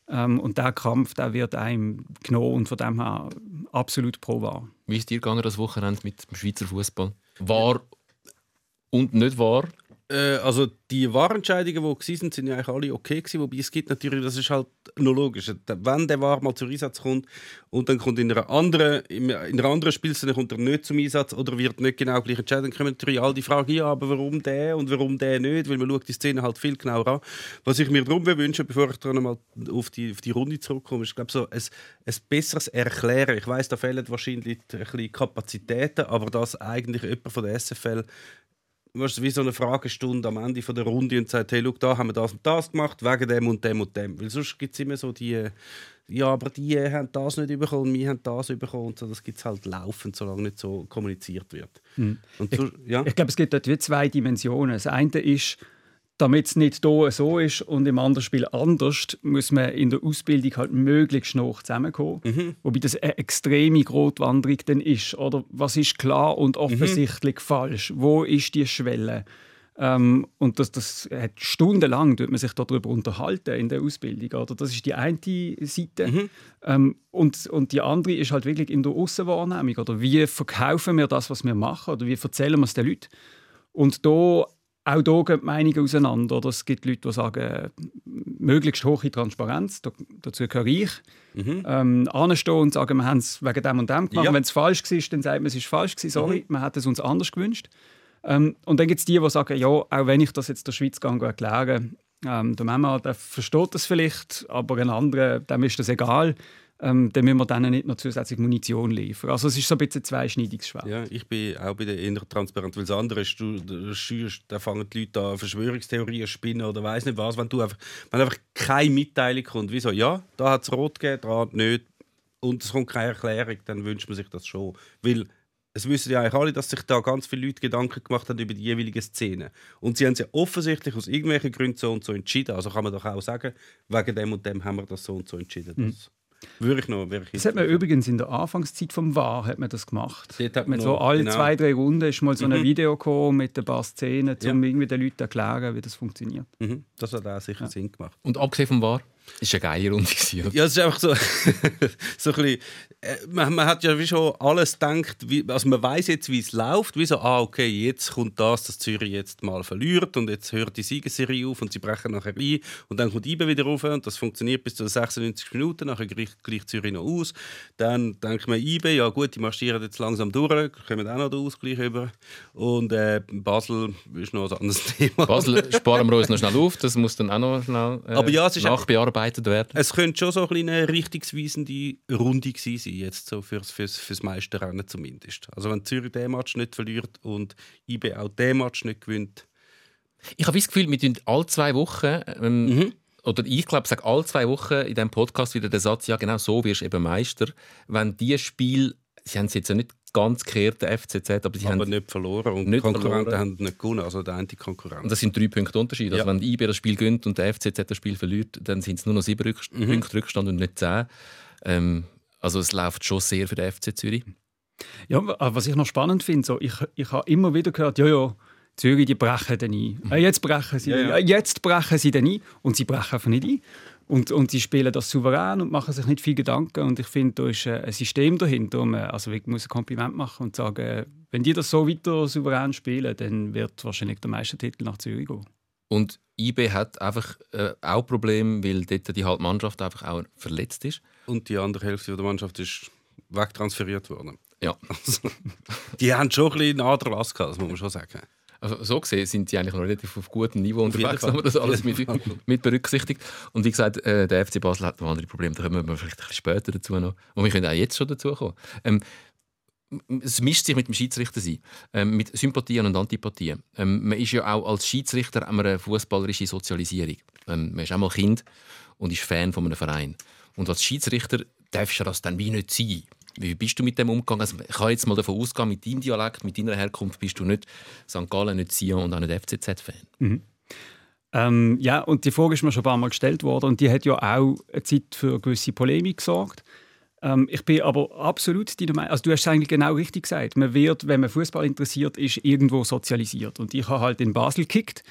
Ähm, und der Kampf der wird einem genommen und von dem her absolut pro wahr. Wie ist dir gegangen das Wochenende mit dem Schweizer Fußball? War und nicht wahr? Äh, also die Wahrentscheidungen, die gewesen sind, sind ja eigentlich alle okay gewesen, wobei es gibt natürlich, das ist halt noch logisch, wenn der War mal zum Einsatz kommt und dann kommt in einer anderen, in einer anderen Spielszene kommt er nicht zum Einsatz oder wird nicht genau gleich entscheiden, dann kommen natürlich all die Fragen, ja, aber warum der und warum der nicht, weil man schaut die Szene halt viel genauer an. Was ich mir darum wünsche, bevor ich dann mal auf die, auf die Runde zurückkomme, ist, glaube so ein, ein besseres Erklären. Ich weiß, da fehlen wahrscheinlich ein bisschen Kapazitäten, aber dass eigentlich jemand von der SFL weißt wie so eine Fragestunde am Ende von der Runde und sagt, hey, schau, da haben wir das und das gemacht, wegen dem und dem und dem. Weil sonst gibt es immer so die, ja, aber die haben das nicht bekommen, wir haben das bekommen und so. Das gibt es halt laufend, solange nicht so kommuniziert wird. Und so, ja. Ich glaube, es gibt dort wie zwei Dimensionen. Das eine ist, damit es nicht hier so ist und im anderen Spiel anders, muss man in der Ausbildung halt möglichst noch zusammenkommen. Wobei das eine extreme Grotwanderung dann ist. Oder was ist klar und offensichtlich falsch? Wo ist die Schwelle? Ähm, und das, das hat stundenlang tut man sich darüber unterhalten in der Ausbildung. Oder? Das ist die eine Seite. Ähm, und, und die andere ist halt wirklich in der Aussenwahrnehmung. Oder wie verkaufen wir das, was wir machen? Oder wie erzählen wir es den Leuten? Und da, auch hier gehen die Meinungen auseinander. Oder? Es gibt Leute, die sagen, möglichst hohe Transparenz, da, dazu gehöre ich. Ähm, anstehen und sagen, wir haben es wegen dem und dem gemacht. Ja. Wenn es falsch war, dann sagt man, es ist falsch gewesen, sorry, man hätte es uns anders gewünscht. Ähm, und dann gibt es die, die sagen, ja, auch wenn ich das jetzt der Schweiz gehe, erklären ähm, der Mama, der versteht das vielleicht, aber ein anderer, dem ist das egal. Ähm, dann müssen wir denen nicht noch zusätzlich Munition liefern. Also es ist so ein bisschen zweischneidiges. Ja, ich bin auch bei der inneren Transparenz, weil das andere ist, du, du schürst, da fangen die Leute an, Verschwörungstheorien spinnen oder weiß nicht was, wenn du einfach, wenn einfach keine Mitteilung kommt, wieso, ja, da hat es rot gegeben, da nicht, und es kommt keine Erklärung, dann wünscht man sich das schon. Weil es wissen ja eigentlich alle, dass sich da ganz viele Leute Gedanken gemacht haben über die jeweiligen Szenen. Und sie haben sich offensichtlich aus irgendwelchen Gründen so und so entschieden. Also kann man doch auch sagen, wegen dem und dem haben wir das so und so entschieden. Das würde ich noch wirklich Das hat man übrigens in der Anfangszeit vom War hat man das gemacht. Dort hat man so alle genau. zwei, drei Runden ist mal so ein Mhm. Video gekommen mit ein paar Szenen, um Ja. irgendwie den Leuten zu erklären, wie das funktioniert. Mhm. Das hat auch sicher Sinn gemacht. Und abgesehen vom War, ist eine geile Runde. Oder? Ja, es ist einfach so, so ein bisschen, äh, man, man hat ja wie schon alles gedacht, wie, also man weiß jetzt, wie es läuft, wie so, ah, okay, jetzt kommt das, dass Zürich jetzt mal verliert und jetzt hört die Siegesserie auf und sie brechen nachher ein und dann kommt IBE wieder rauf und das funktioniert bis zu den 96 Minuten, nachher gleicht, gleicht Zürich noch aus. Dann denkt man, IBE, ja gut, die marschieren jetzt langsam durch, kommen auch noch den Ausgleich über und äh, Basel ist noch ein anderes Thema. Basel sparen wir uns noch schnell auf, das muss dann auch noch schnell äh, Aber ja, es ist nachbearbeitet werden. Es könnte schon so ein eine richtungsweisende Runde gewesen sein, jetzt so fürs, fürs, fürs Meisterrennen zumindest. Also wenn Zürich den Match nicht verliert und IB auch den Match nicht gewinnt. Ich habe das Gefühl, wir tun alle zwei Wochen, ähm, oder ich glaube, ich sage alle zwei Wochen in diesem Podcast wieder den Satz, ja genau so wirst du eben Meister. Wenn die Spiel, sie haben es jetzt ja nicht ganz gekehrt, der FCZ, aber sie aber haben, nicht verloren und nicht die Konkurrenten verloren. haben nicht gewonnen, also der und Antikonkurrent. das sind drei Punkte Unterschied. Also Ja. wenn die IB das Spiel gönnt und der FCZ das Spiel verliert, dann sind es nur noch sieben Rück Mhm. Punkte Rückstand und nicht zehn. Ähm, also es läuft schon sehr für den FC Zürich. Ja, aber was ich noch spannend finde, so, ich, ich habe immer wieder gehört, ja, ja, Zürich, die brechen dann ein. Ah, jetzt brechen sie Ja, ja. Ah, jetzt brechen sie dann ein. Und sie brechen einfach nicht ein. Und, und sie spielen das souverän und machen sich nicht viel Gedanken. Und ich finde, da ist äh, ein System dahinter. Also ich muss ein Kompliment machen und sagen, äh, wenn die das so weiter souverän spielen, dann wird wahrscheinlich der Meistertitel nach Zürich gehen. Und IB hat einfach äh, auch Probleme, weil dort die Halbmannschaft einfach auch verletzt ist. Und die andere Hälfte der Mannschaft ist wegtransferiert worden. Ja. Also, die haben schon ein bisschen einen Aderlass gehabt, das muss man schon sagen. Also so gesehen sind sie eigentlich noch relativ auf gutem Niveau unterwegs, wenn man das alles mit, mit berücksichtigt. Und wie gesagt, äh, der FC Basel hat noch andere Probleme, da kommen wir vielleicht ein bisschen später dazu noch. Und wir können auch jetzt schon dazu kommen. Ähm, es mischt sich mit dem Schiedsrichter sein, ähm, mit Sympathien und Antipathien. Ähm, man ist ja auch als Schiedsrichter haben wir eine fußballerische Sozialisierung. Ähm, man ist auch mal Kind und ist Fan von einem Verein. Und als Schiedsrichter darfst du das dann wie nicht sein. Wie bist du mit dem umgegangen? Also ich kann jetzt mal davon ausgehen, mit deinem Dialekt, mit deiner Herkunft bist du nicht St. Gallen, nicht Sion und auch nicht FCZ-Fan. Ähm, ja, und die Frage ist mir schon ein paar Mal gestellt worden und die hat ja auch eine Zeit für eine gewisse Polemik gesorgt. Ähm, ich bin aber absolut deiner Meinung. Also du hast es eigentlich genau richtig gesagt. Man wird, wenn man Fußball interessiert ist, irgendwo sozialisiert. Und ich habe halt in Basel gekickt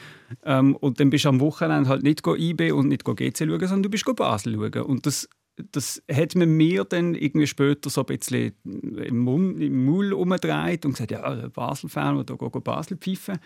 ähm, und dann bist du am Wochenende halt nicht go IB und nicht go GC schauen, sondern du bist go Basel schauen. Und das das hat man mir dann irgendwie später so ein bisschen im, Mund, im Maul umgedreht und gesagt, ja, Basel-Fan, der geht Basel pfeifen.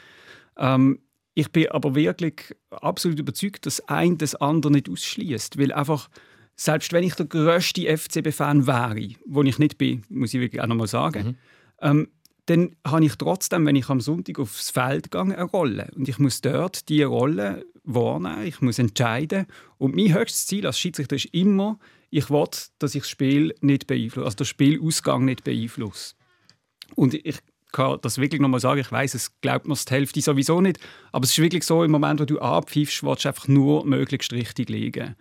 Ähm, ich bin aber wirklich absolut überzeugt, dass ein das andere nicht ausschließt, weil einfach selbst wenn ich der grösste FCB-Fan wäre, wo ich nicht bin, muss ich wirklich auch noch mal sagen, ähm, dann habe ich trotzdem, wenn ich am Sonntag aufs Feld gehe, eine Rolle. Und ich muss dort diese Rolle wahrnehmen, ich muss entscheiden. Und mein höchstes Ziel als Schiedsrichter ist immer, ich will, dass ich das Spiel nicht beeinflusse, also den Spielausgang nicht beeinflusse. Und ich kann das wirklich nochmal sagen, ich weiß, es glaubt mir die Hälfte sowieso nicht, aber es ist wirklich so, im Moment, wo du abpfeifst, willst du einfach nur möglichst richtig liegen.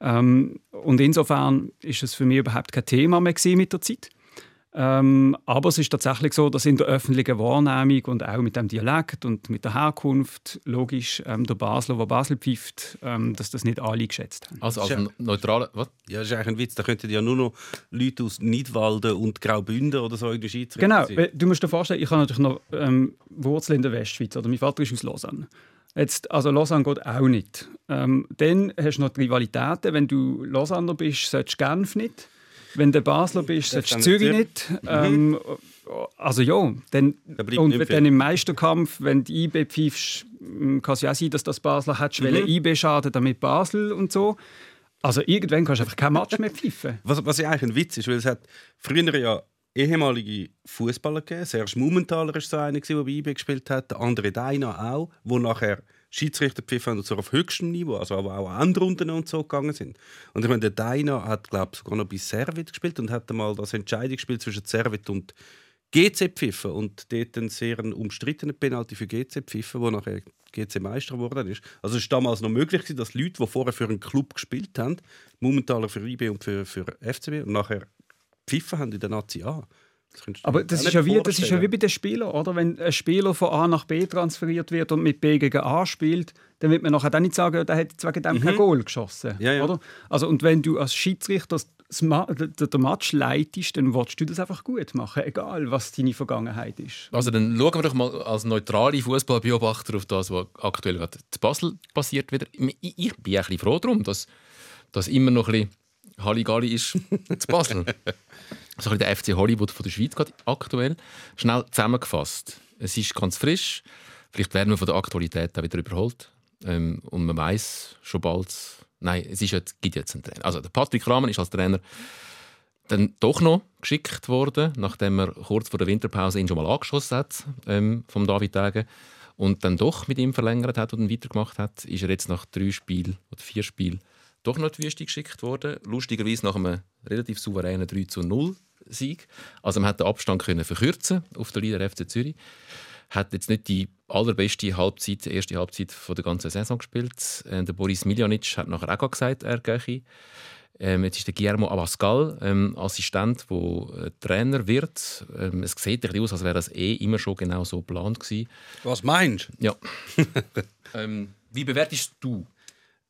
Ähm, und insofern ist es für mich überhaupt kein Thema mehr mit der Zeit. Ähm, aber es ist tatsächlich so, dass in der öffentlichen Wahrnehmung und auch mit dem Dialekt und mit der Herkunft, logisch, ähm, der Basler, der Basel pfeift, ähm, dass das nicht alle geschätzt haben. Also als Ja. neutraler... Was? Ja, das ist eigentlich ein Witz. Da könnten ja nur noch Leute aus Nidwalden und Graubünden oder so in der Schweiz Genau, sein. du musst dir vorstellen, ich habe natürlich noch ähm, Wurzeln in der Westschweiz. Oder mein Vater ist aus Lausanne. Jetzt, also Lausanne geht auch nicht. Ähm, dann hast du noch die Rivalitäten. Wenn du Lausanner bist, solltest du Genf nicht. Wenn du Basler bist, solltest du Zürich nicht nicht. Ähm, also ja, dann, Da und dann im Meisterkampf, wenn du IB pfeifst, m, kann es ja auch sein, dass das Basler hat, mhm. IB schaden, damit Basel und so. Also irgendwann kannst du einfach kein Match mehr pfeifen. Was, was ja eigentlich ein Witz ist, weil es hat früher ja ehemalige Fußballer gegeben. Serge Mumenthaler war so einer, der bei IB gespielt hat. Der andere Deina auch, wo nachher Schiedsrichter pfiffen haben und so auf höchstem Niveau, also aber auch Endrunden und so gegangen sind. Und ich meine, der Deina hat, glaube ich, sogar noch bei Servet gespielt und hat mal das Entscheidungsspiel zwischen Servet und GC pfiffen und dort einen sehr umstrittenen Penalty für GC pfiffen, wo nachher GC Meister geworden ist. Also es war damals noch möglich, dass Leute, die vorher für einen Club gespielt haben, momentan für IB und für, für FCB und nachher pfiffen haben in der Nazi A. du Aber das ist, ja wie, das ist ja wie bei den Spielern, oder? Wenn ein Spieler von A nach B transferiert wird und mit B gegen A spielt, dann wird man nachher dann nicht sagen, der hat jetzt wegen dem kein Goal geschossen. Mhm. Ja, ja. Oder? Also, und wenn du als Schiedsrichter das Ma den Match leitest, dann willst du das einfach gut machen, egal was deine Vergangenheit ist. Also dann schauen wir doch mal als neutrale Fußballbeobachter auf das, was aktuell gerade zu Basel passiert wieder. Ich, ich bin ein bisschen froh darum, dass das immer noch ein bisschen Halligalli ist zu Basel. so der FC Hollywood von der Schweiz gerade aktuell. Schnell zusammengefasst. Es ist ganz frisch. Vielleicht werden wir von der Aktualität auch wieder überholt. Ähm, und man weiß schon bald, nein, es ist jetzt, gibt jetzt einen Trainer. Also der Patrick Rahmen ist als Trainer dann doch noch geschickt worden, nachdem er kurz vor der Winterpause ihn schon mal angeschossen hat, ähm, vom David Tage, und dann doch mit ihm verlängert hat und ihn weitergemacht hat, ist er jetzt nach drei Spielen oder vier Spielen doch noch in die Wüste geschickt worden. Lustigerweise nach einem relativ souveränen 3 zu 0 Sieg. Also man hat den Abstand können verkürzen auf der Leader FC Zürich. Hat jetzt nicht die allerbeste Halbzeit, erste Halbzeit von der ganzen Saison gespielt. Äh, der Boris Miljanic hat nachher auch gesagt, er gehe. Ähm, jetzt ist der Guillermo Abascal ähm, Assistent, der äh, Trainer wird. Ähm, es sieht ein bisschen aus, als wäre das eh immer schon genau so geplant gewesen. Was meinst du? Ja. ähm, wie bewertest du?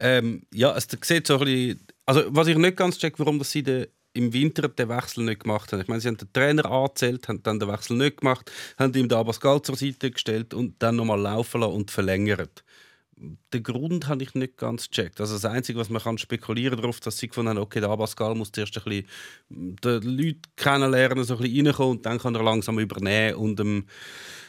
Ähm, ja, es sieht so ein bisschen, also was ich nicht ganz check, warum das sie den, im Winter den Wechsel nicht gemacht haben. Ich meine, sie haben den Trainer angezählt, haben dann den Wechsel nicht gemacht, haben ihm den Abascal zur Seite gestellt und dann nochmal laufen lassen und verlängert. Den Grund habe ich nicht ganz gecheckt. Also das Einzige, was man kann spekulieren darauf, dass sie gefunden haben, okay, der Abascal muss zuerst ein bisschen die Leute kennenlernen, so ein bisschen reinkommen und dann kann er langsam übernehmen und dem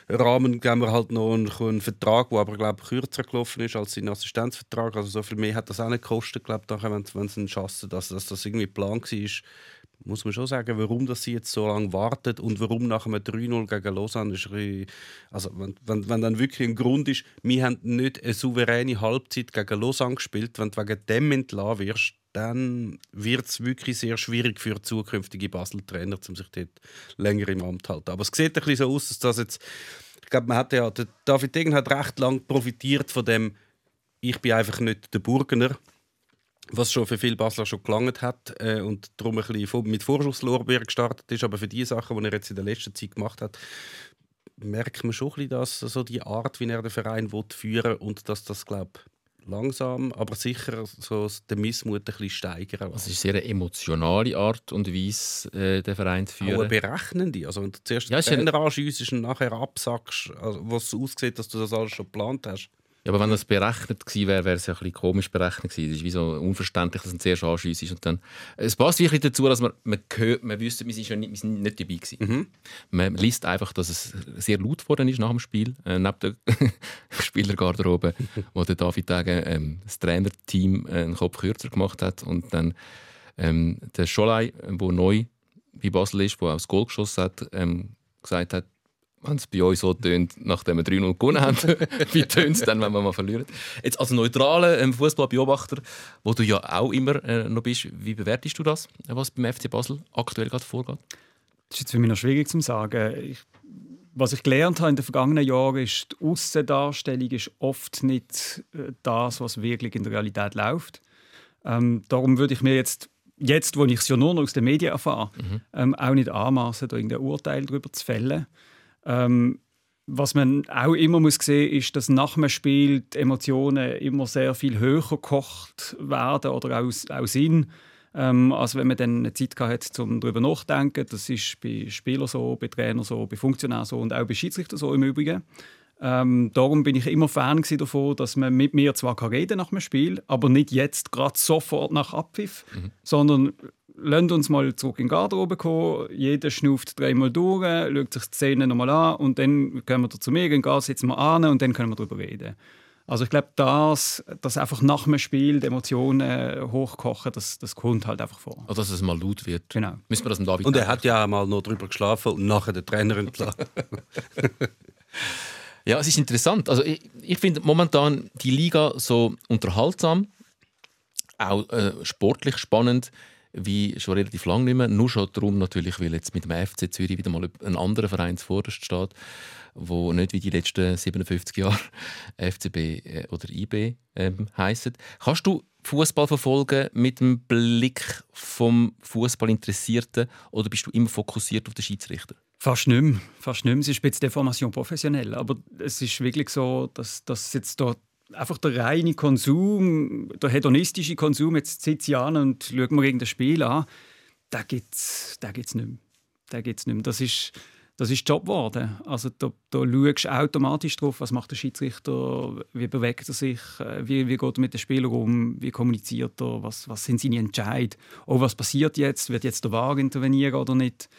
Rahmen geben wir halt noch einen, einen Vertrag, der aber glaube ich, kürzer gelaufen ist als sein Assistenzvertrag. Also so viel mehr hat das auch nicht gekostet, glaube ich, wenn, wenn sie ihn schaffen, dass, dass das irgendwie Plan war. Muss man schon sagen, warum dass sie jetzt so lange wartet und warum nach einem 3-0 gegen Lausanne ist also wenn, wenn, wenn dann wirklich ein Grund ist, wir haben nicht eine souveräne Halbzeit gegen Lausanne gespielt, wenn du wegen dem entlassen wirst, dann wird es wirklich sehr schwierig für zukünftige Basel-Trainer, um sich dort länger im Amt zu halten. Aber es sieht ein bisschen so aus, dass das jetzt, ich glaube, man hat ja, David Degen hat recht lang profitiert von dem, ich bin einfach nicht der Burgener, was schon für viele Basler schon gelangt hat äh, und darum ein bisschen mit Vorschusslorbeer gestartet ist, aber für die Sachen, die er jetzt in der letzten Zeit gemacht hat, merkt man schon ein bisschen, dass so die Art, wie er den Verein will, führen und dass das, glaube langsam, aber sicher so den Missmut ein bisschen steigern Es ist eine sehr emotionale Art und Weise, äh, den Verein zu führen. berechnende. Also wenn du zuerst Ja, den Trainer anschiessest und nachher absackst, also, was so aussieht, dass du das alles schon geplant hast. Ja, aber wenn das berechnet gewesen wäre, wäre es ja ein bisschen komisch berechnet gewesen. Es ist wie so unverständlich, dass man zuerst anschiesst und dann... Es passt wirklich dazu, dass man, man hört, man wüsste, wir sind, nicht, wir sind nicht dabei gewesen. Man liest einfach, dass es sehr laut geworden ist nach dem Spiel, äh, neben der Spielergarderobe, wo der David Tage ähm, das Trainerteam äh, einen Kopf kürzer gemacht hat und dann ähm, der Scholei, der neu bei Basel ist, der auch das Goal geschossen hat, ähm, gesagt hat, wenn es bei uns so tönt, nachdem wir 3-0 gewonnen haben, wie tönt es dann, wenn wir mal verlieren? Jetzt als neutraler ähm, Fußballbeobachter, wo du ja auch immer äh, noch bist, wie bewertest du das, was beim FC Basel aktuell gerade vorgeht? Das ist jetzt für mich noch schwierig zu sagen. Ich, was ich gelernt habe in den vergangenen Jahren ist, die Aussendarstellung ist oft nicht äh, das, was wirklich in der Realität läuft. Ähm, darum würde ich mir jetzt, jetzt wo ich es ja nur noch aus den Medien erfahre, ähm, auch nicht anmaßen, da irgendein Urteil darüber zu fällen. Ähm, was man auch immer muss sehen, ist, dass nach einem Spiel die Emotionen immer sehr viel höher gekocht werden oder auch, auch sind, ähm, als wenn man dann eine Zeit hat, um darüber nachzudenken. Das ist bei Spielern so, bei Trainern so, bei Funktionären so und auch bei Schiedsrichtern so im Übrigen. Ähm, darum bin ich immer Fan davon, dass man mit mir zwar kann reden nach dem Spiel, aber nicht jetzt gerade sofort nach Abpfiff, sondern lasst uns mal zurück in die Garderobe kommen. Jeder schnauft dreimal durch, schaut sich die Szene nochmal an und dann können wir zu mir gehen, gehen, sitzen wir an und dann können wir darüber reden. Also ich glaube, das, dass einfach nach dem Spiel die Emotionen hochkochen, das, das kommt halt einfach vor. Also, dass es mal laut wird. Genau. Müssen wir das dem David Und er hat ja auch mal noch drüber geschlafen und nachher den Trainer entlassen. Ja, es ist interessant. Also ich, ich finde momentan die Liga so unterhaltsam, auch äh, sportlich spannend, wie schon relativ lange nicht mehr. Nur schon darum natürlich, weil jetzt mit dem FC Zürich wieder mal ein anderer Verein zuvorderst steht, wo nicht wie die letzten 57 Jahre FCB äh, oder IB ähm, heißen. Kannst du Fußball verfolgen mit dem Blick vom Fußballinteressierten oder bist du immer fokussiert auf den Schiedsrichter? Fast nicht mehr. Fast nicht mehr. Es ist bisschen Deformation professionell. Aber es ist wirklich so, dass, dass jetzt da einfach der reine Konsum, der hedonistische Konsum, jetzt sitze ich an und schaue mir irgendein Spiel an, da gibt es da gibt's nicht mehr. Da gibt's nicht mehr. Das ist, das ist Job geworden. Also da, da schaust du automatisch drauf, was macht der Schiedsrichter, wie bewegt er sich, äh, wie, wie geht er mit den Spielern um, wie kommuniziert er, was, was sind seine Entscheidungen, oh, was passiert jetzt, wird jetzt der VAR intervenieren oder nicht.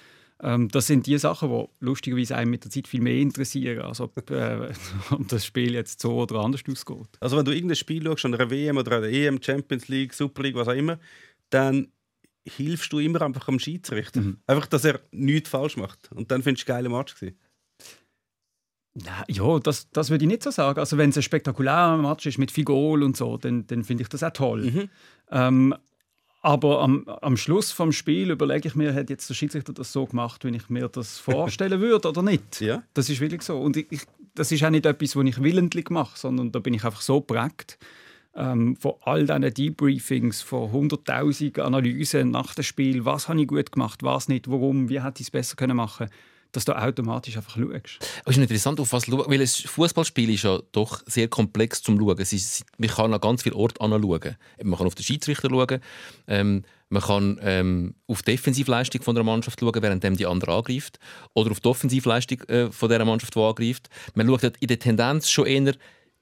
Ähm, das sind die Sachen, die lustigerweise einen mit der Zeit viel mehr interessieren, als ob, äh, ob das Spiel jetzt so oder anders ausgeht. Also wenn du irgendein Spiel schaust, an einer WM oder einer EM, Champions League, Super League, was auch immer, dann hilfst du immer einfach am Schiedsrichter. Mhm. Einfach, dass er nichts falsch macht. Und dann findest du einen geilen Match. Gewesen. Ja, das, das würde ich nicht so sagen. Also wenn es ein spektakulärer Match ist mit viel Goal und so, dann, dann finde ich das auch toll. Ähm, aber am, am Schluss vom Spiel überlege ich mir, hat jetzt der Schiedsrichter das so gemacht, wie ich mir das vorstellen würde oder nicht. Ja. Das ist wirklich so. Und ich, ich, das ist auch nicht etwas, was ich willentlich mache, sondern da bin ich einfach so prägt ähm, von all diesen Debriefings, von 100'000 Analysen nach dem Spiel, was habe ich gut gemacht, was nicht, warum, wie hätte ich es besser können machen dass du automatisch einfach schaust. Es ist interessant, auf was schauen, weil ein Fußballspiel ist ja doch sehr komplex zum Schauen. Es ist, man kann an ganz vielen Orten anschauen. Man kann auf den Schiedsrichter schauen, ähm, man kann ähm, auf die Defensivleistung von der Mannschaft schauen, während die andere angreift, oder auf die Offensivleistung äh, von der Mannschaft, die angreift. Man schaut in der Tendenz schon eher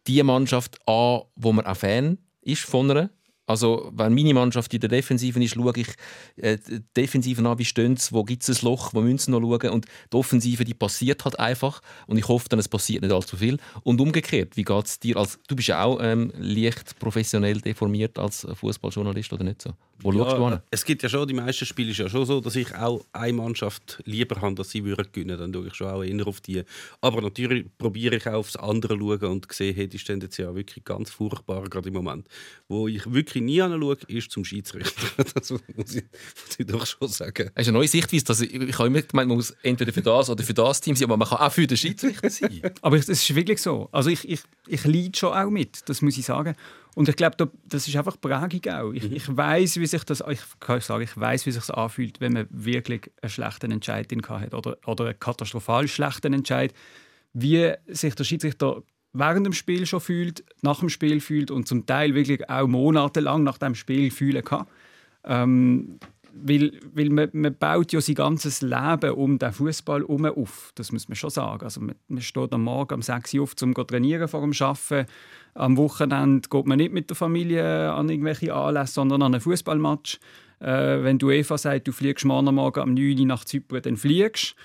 die Mannschaft an, wo man auch Fan ist von einer. Also, wenn meine Mannschaft in der Defensive ist, schaue ich äh, die Defensive an, wie stehen sie, wo gibt es ein Loch, wo müssen noch schauen. Und die Offensive, die passiert halt einfach. Und ich hoffe dann, es passiert nicht allzu viel. Und umgekehrt, wie geht es dir? Als, du bist ja auch ähm, leicht professionell deformiert als Fußballjournalist, oder nicht so? Wo schaust du an? Es gibt ja schon, die meisten Spiele ist ja schon so, dass ich auch eine Mannschaft lieber habe, dass sie würden gewinnen Dann schaue ich schon auch eher auf die. Aber natürlich probiere ich auch aufs andere zu schauen und sehe, hey, die stehen jetzt ja wirklich ganz furchtbar gerade im Moment. Wo ich wirklich nie anschaue, ist zum Schiedsrichter. das muss ich, muss ich doch schon sagen. Es ist eine neue Sichtweise. Dass ich, ich habe immer gemeint, man muss entweder für das oder für das Team sein, aber man kann auch für den Schiedsrichter sein. Aber es ist wirklich so. Also ich, ich, ich leide schon auch mit, das muss ich sagen. Und ich glaube, da- das ist einfach Prägung auch. Ich, ich weiß, wie sich das, ich kann sagen, ich weiß, wie sich anfühlt, wenn man wirklich einen schlechten Entscheid hat oder, oder einen katastrophal schlechten Entscheid. Wie sich der Schiedsrichter während dem Spiel schon fühlt, nach dem Spiel fühlt und zum Teil wirklich auch monatelang nach dem Spiel fühlen kann. Ähm, weil, weil man, man baut ja sein ganzes Leben um den Fußball herum auf. Das muss man schon sagen. Also man, man steht am Morgen um 6 Uhr auf, um zu trainieren vor dem Arbeiten. Am Wochenende geht man nicht mit der Familie an irgendwelche Anlässe, sondern an einen Fußballmatch. Äh, wenn du Eva sagt, du fliegst morgen Morgen um 9 Uhr nach Zypern, dann fliegst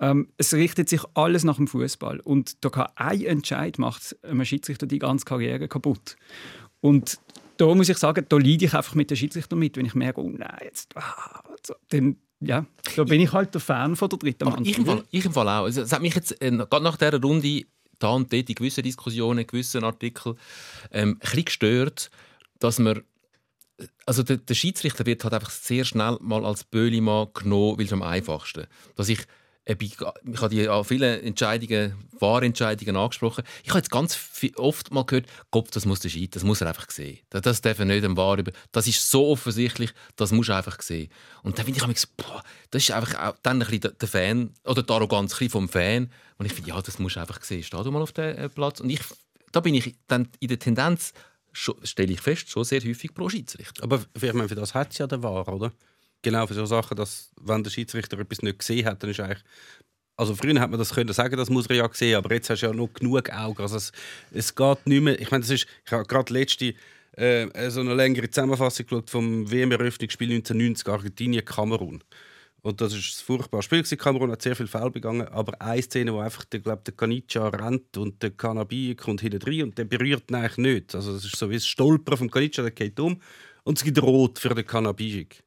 ähm, es richtet sich alles nach dem Fußball und da kann ein Entscheid macht einem Schiedsrichter die ganze Karriere kaputt. Und da muss ich sagen, da leide ich einfach mit dem Schiedsrichter mit, wenn ich merke, oh nein, jetzt, ah, so, dann ja, da bin ich halt der Fan von der dritten Aber ich im, Mannschaft. Fall, ich im Fall auch. Also, Es hat mich jetzt äh, gerade nach dieser Runde da und dort in gewissen Diskussionen, in gewissen Artikeln ähm, ein bisschen gestört, dass man also der, der Schiedsrichter wird halt einfach sehr schnell mal als Böhlimann genommen, weil es am einfachsten. Dass ich äh, ich habe die an vielen Entscheidungen, Wahrentscheidungen angesprochen. Ich habe jetzt ganz oft mal gehört, Gott, das muss der Schiedsrichter, das muss er einfach sehen. Das, das darf er nicht am Wahr über. Das ist so offensichtlich, das muss er einfach sehen. Und dann finde ich, manchmal, boah, das ist einfach auch dann ein bisschen der, Fan oder die Arroganz vom Fan. Und ich finde, ja, das musst du einfach sehen. Steh du mal auf den äh, Platz. Und ich, da bin ich dann in der Tendenz stelle ich fest, schon sehr häufig pro Schiedsrichter. Aber ich meine, für das hat es ja der War, oder? Genau für so Sachen, dass wenn der Schiedsrichter etwas nicht gesehen hat, dann ist eigentlich. Also früher hat man das können sagen, das muss er ja sehen, aber jetzt hast du ja noch genug Augen. Also es, es geht nicht mehr. Ich meine, das ist. Ich habe gerade letzte äh, so eine längere Zusammenfassung geschaut vom WM-Eröffnungsspiel 1990 Argentinien Kamerun. Und das ist ein furchtbares Spiel. gewesen. Kamerun hat sehr viel Foul begangen, aber eine Szene, wo einfach der, glaub, der Kanitscha rennt und der Kanabi kommt hinten rein und der berührt ihn eigentlich nicht. Also das ist so wie das Stolpern vom Kanitscha, der geht um und es gibt Rot für den Kanabijik.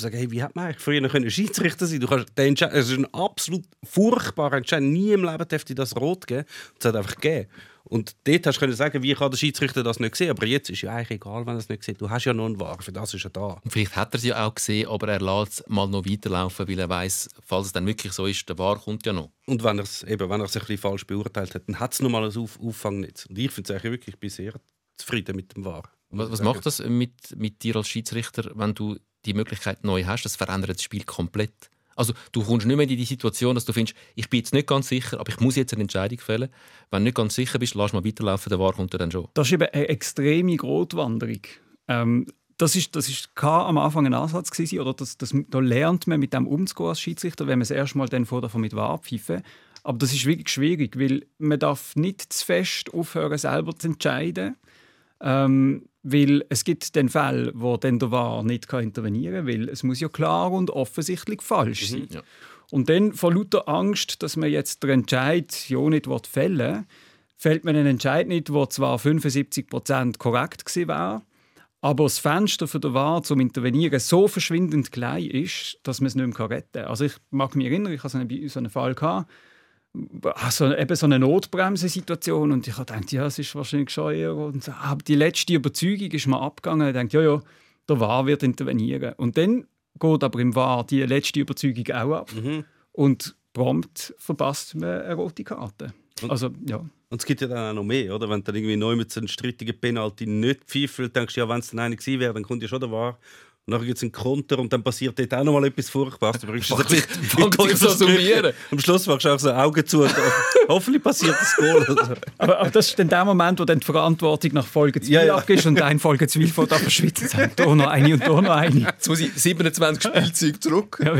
Ich sage, hey, wie hat man eigentlich früher können Schiedsrichter sein? Du kannst den Entscheid, es ist ein absolut furchtbarer Entscheid. Nie im Leben dürfte das Rot geben. Es hat einfach gegeben. Und dort hast du können sagen, wie kann der Schiedsrichter das nicht sehen? Aber jetzt ist ja eigentlich egal, wenn er es nicht sieht. Du hast ja noch einen Wahr, für das ist er da. Und vielleicht hat er sie ja auch gesehen, aber er lässt es mal noch weiterlaufen, weil er weiß, falls es dann wirklich so ist, der Wahr kommt ja noch. Und wenn er es eben, wenn er es ein bisschen falsch beurteilt hat, dann hat es nochmal ein Auf Auffangnetz. Und ich finde es eigentlich wirklich, ich bin sehr zufrieden mit dem Wahr. Was, was macht das mit, mit dir als Schiedsrichter, wenn du die Möglichkeit neu hast? Das verändert das Spiel komplett. Also du kommst nicht mehr in die Situation, dass du findest, ich bin jetzt nicht ganz sicher, aber ich muss jetzt eine Entscheidung fällen. Wenn du nicht ganz sicher bist, lass mal weiterlaufen, der War kommt dann schon. Das ist eben eine extreme Grotwanderung. Ähm, das ist, das ist am Anfang ein Ansatz gewesen, oder das, das, da lernt man mit dem umzugehen als Schiedsrichter, wenn man es erstmal dann vor davon mit wahr pfeifen. Aber das ist wirklich schwierig, weil man darf nicht zu fest aufhören, selber zu entscheiden. Ähm, weil es gibt den Fall, wo dann der Wahr nicht kann intervenieren kann, weil es muss ja klar und offensichtlich falsch sein. ja. Und dann vor lauter Angst, dass man jetzt den Entscheid ja nicht fällen will, fällt man einen Entscheid nicht, der zwar 75% korrekt gewesen wäre, aber das Fenster für den Wahr zum Intervenieren so verschwindend klein ist, dass man es nicht mehr retten kann. Also ich mag mich erinnern, ich hatte so einen Fall, gehabt, also eben so eine Notbremsesituation und ich habe gedacht, ja, es ist wahrscheinlich schon eher und so. aber die letzte Überzeugung ist mir abgegangen. Ich dachte, ja, ja, der Wahr wird intervenieren. Und dann geht aber im Wahr die letzte Überzeugung auch ab und prompt verpasst man eine rote Karte. Also, ja. Und es gibt ja dann auch noch mehr, oder? Wenn dann irgendwie neu mit so einem strittigen Penalty nicht pfeift, denkst du, ja, wenn es dann einer gewesen wäre, dann kommt ja schon der Wahr. Und dann gibt es einen Konter und dann passiert dort auch noch mal etwas Furchtbares. Du bringst das ein bisschen summieren. Am Schluss machst du auch so Augen zu und hoffentlich passiert das Goal. so. Aber, aber das ist dann der Moment, wo dann die Verantwortung nach Folge 2 Ja, ja. und ein Folge 2 von da verschwitzt sagt, da noch eine und da noch eine. Jetzt muss ich 27 Spielzeuge zurück. Ja.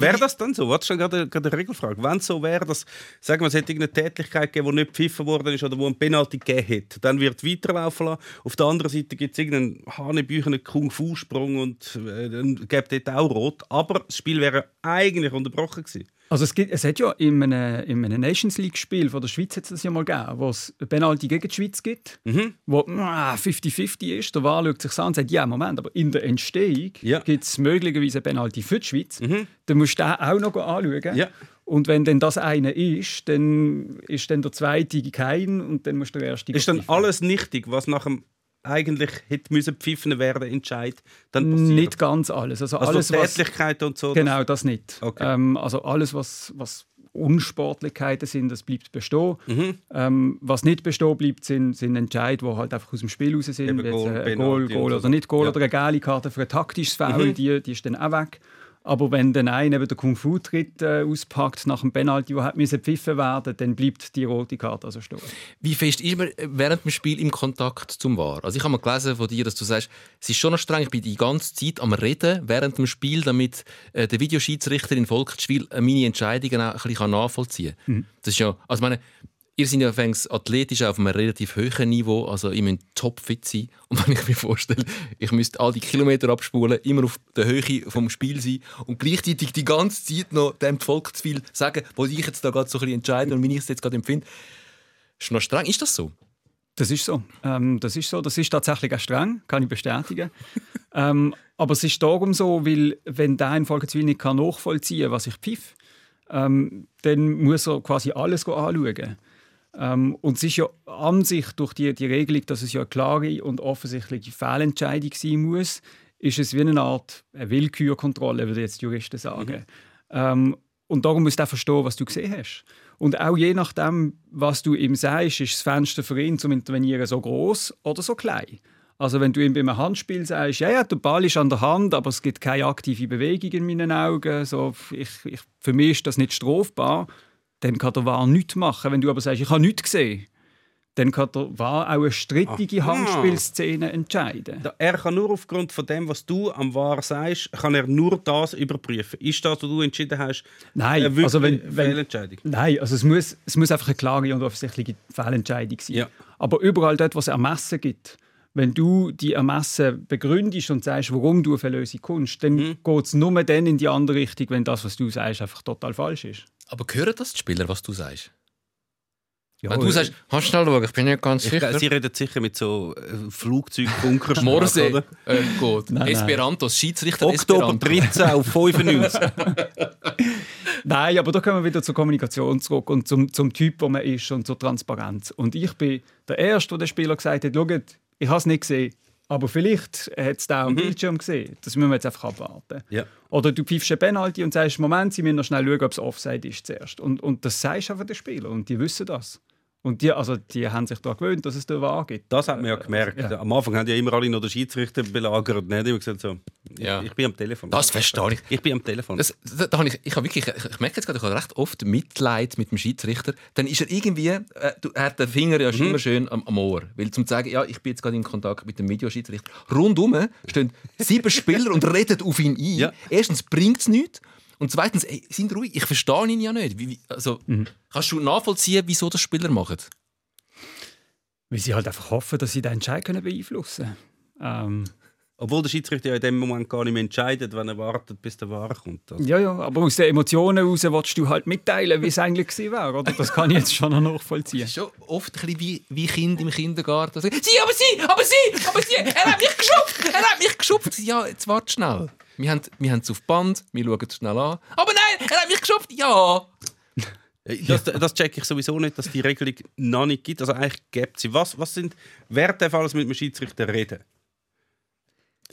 Wäre das dann so? Was ist schon gerade, gerade eine Regelfrage? Wenn es so wäre, dass sagen wir, es hätte irgendeine Tätigkeit gegeben, die nicht gepfiffen worden ist oder wo ein Penalty gegeben hätte, dann wird weiterlaufen lassen. Auf der anderen Seite gibt es irgendeinen hanebüchenen Kung-Fu-Sprung und äh, dann gäbe dort auch rot. Aber das Spiel wäre eigentlich unterbrochen gewesen. Also es, gibt, es hat ja in einem, in einem Nations League-Spiel von der Schweiz hat es ja mal gegeben, wo es ein Penalty gegen die Schweiz gibt, wo ah, 50-50 ist. Der Wahl schaut sich an und sagt, ja, Moment, aber in der Entstehung Ja. gibt es möglicherweise ein Penalty für die Schweiz. Dann musst du den auch noch anschauen. Ja. Und wenn dann das eine ist, dann ist dann der zweite kein und dann musst du der erste Ist dann alles nichtig, was nach dem eigentlich hätte müssen pfiffen werden, Entscheid, dann passiert? Nicht ganz alles. Also, Also alles, was, Tätlichkeit und so. Genau, das nicht. Okay. Ähm, also alles, was, was Unsportlichkeiten sind, das bleibt bestehen. Mhm. Ähm, was nicht bestehen bleibt, sind, sind Entscheide, die halt einfach aus dem Spiel raus sind. Eben Wie jetzt, Goal, äh, Goal, Goal oder nicht Goal Ja. oder eine gelbe Karte für ein taktisches Foul, Mhm. die, die ist dann auch weg. Aber wenn dann einer eben der Kung-Fu-Tritt äh, auspackt nach dem Penalty, der hat müssen gepfiffen werden, dann bleibt die rote Karte also stehen. Wie fest ist man während dem Spiel im Kontakt zum War? Also ich habe mal gelesen von dir, dass du sagst, es ist schon noch streng, ich bin die ganze Zeit am Reden während dem Spiel, damit äh, der Videoschiedsrichter in Volksspiel äh, meine Entscheidungen auch ein bisschen nachvollziehen kann. Das ist ja, also meine, ihr seid ja athletisch auf einem relativ hohen Niveau, also ihr müsst topfit sein. Und wenn ich mir vorstelle, ich müsste all die Kilometer abspulen, immer auf der Höhe vom Spiel sein und gleichzeitig die ganze Zeit noch dem Volk zu viel sagen, was ich jetzt da gerade so ein bisschen entscheide und wie ich es jetzt gerade empfinde. Ist noch streng, ist das so? Das ist so. Ähm, das ist so. Das ist tatsächlich auch streng, kann ich bestätigen. ähm, aber es ist darum so, weil wenn der in Volkswil nicht kann nachvollziehen kann, was ich pfiff, ähm, dann muss er quasi alles anschauen. Ähm, und es ist ja an sich durch die, die Regelung, dass es ja eine klare und offensichtliche Fehlentscheidung sein muss, ist es wie eine Art eine Willkürkontrolle, würde jetzt die Juristen sagen. Ähm, und darum musst du auch verstehen, was du gesehen hast. Und auch je nachdem, was du ihm sagst, ist das Fenster für ihn zum Intervenieren so groß oder so klein. Also wenn du ihm beim Handspiel sagst, ja, ja, der Ball ist an der Hand, aber es gibt keine aktive Bewegung in meinen Augen, so, ich, ich, für mich ist das nicht strafbar, dann kann der Wahr nichts machen. Wenn du aber sagst, ich habe nichts gesehen, dann kann der Wahr auch eine strittige Aha. Handspielszene entscheiden. Er kann nur aufgrund von dem, was du am Wahr sagst, kann er nur das überprüfen. Ist das, was du entschieden hast, Nein, eine also wenn- wenn- Fehlentscheidung? Nein, also es muss, es muss einfach eine klare und offensichtliche Fehlentscheidung sein. Ja. Aber überall dort, wo es Ermessen gibt, wenn du die Ermessen begründest und sagst, warum du auf eine Lösung kommst, dann Mhm. geht es nur dann in die andere Richtung, wenn das, was du sagst, einfach total falsch ist. Aber hören das die Spieler, was du sagst? Ja, Wenn du sagst, kannst du schnell schauen, ich bin nicht ganz Ich, sicher. Sie reden sicher mit so äh, Flugzeugbunkern. Morse oder? äh, geht. nein. Esperanto, das Schiedsrichter Oktober Esperanto. 13 auf 95. Nein, aber da kommen wir wieder zur Kommunikation zurück und zum, zum Typ, wo man ist und zur Transparenz. Und ich bin der Erste, der den Spieler gesagt hat, schaut, ich habe es nicht gesehen, aber vielleicht hat es da am Bildschirm gesehen. Das müssen wir jetzt einfach abwarten. Ja. Oder du pfeifst eine Penalty und sagst, Moment, sie müssen noch schnell schauen, ob es Offside ist zuerst. Und, und das sagst du einfach den Spielern und die wissen das. Und die, also, die haben sich daran gewöhnt, dass es da wahr gibt. Das hat man ja gemerkt. Ja. Am Anfang haben ja immer alle noch den Schiedsrichter belagert. Nicht? Die haben gesagt, so, ich, Ja. ich bin am Telefon. Das verstehe ich. Ich bin am Telefon. Das, da, da habe ich, ich, habe wirklich, ich, ich merke jetzt gerade, ich habe recht oft Mitleid mit dem Schiedsrichter. Dann ist er irgendwie, äh, du, er hat den Finger ja immer schön am, am Ohr. Weil zum zu sagen, ja, ich bin jetzt gerade in Kontakt mit dem Videoschiedsrichter. Rundum stehen sieben Spieler und reden auf ihn ein. Ja. Erstens bringt es nichts. Und zweitens, ey, sind ruhig, ich verstehe ihn ja nicht. Wie, wie, also, Kannst du nachvollziehen, wieso das Spieler machen? Weil sie halt einfach hoffen, dass sie den Entscheid können beeinflussen können. Ähm, Obwohl der Schiedsrichter ja in dem Moment gar nicht mehr entscheidet, wenn er wartet, bis der Wahr kommt. Also, ja, ja, aber aus den Emotionen heraus willst du halt mitteilen, wie es eigentlich gewesen wäre. Oder? Das kann ich jetzt schon noch nachvollziehen. ist schon oft ein bisschen wie, wie Kinder im Kindergarten. Sie, aber sie, aber sie, aber sie, er hat mich geschupft, er hat mich geschupft. Ja, jetzt warte schnell. Wir haben, wir haben es auf Band, wir schauen es schnell an. Aber nein, er hat mich geschupft, ja. Das, das check ich sowieso nicht, dass die Regelung noch nicht gibt. Also eigentlich gibt sie. Was, was sind, wer darf alles mit dem Schiedsrichter reden?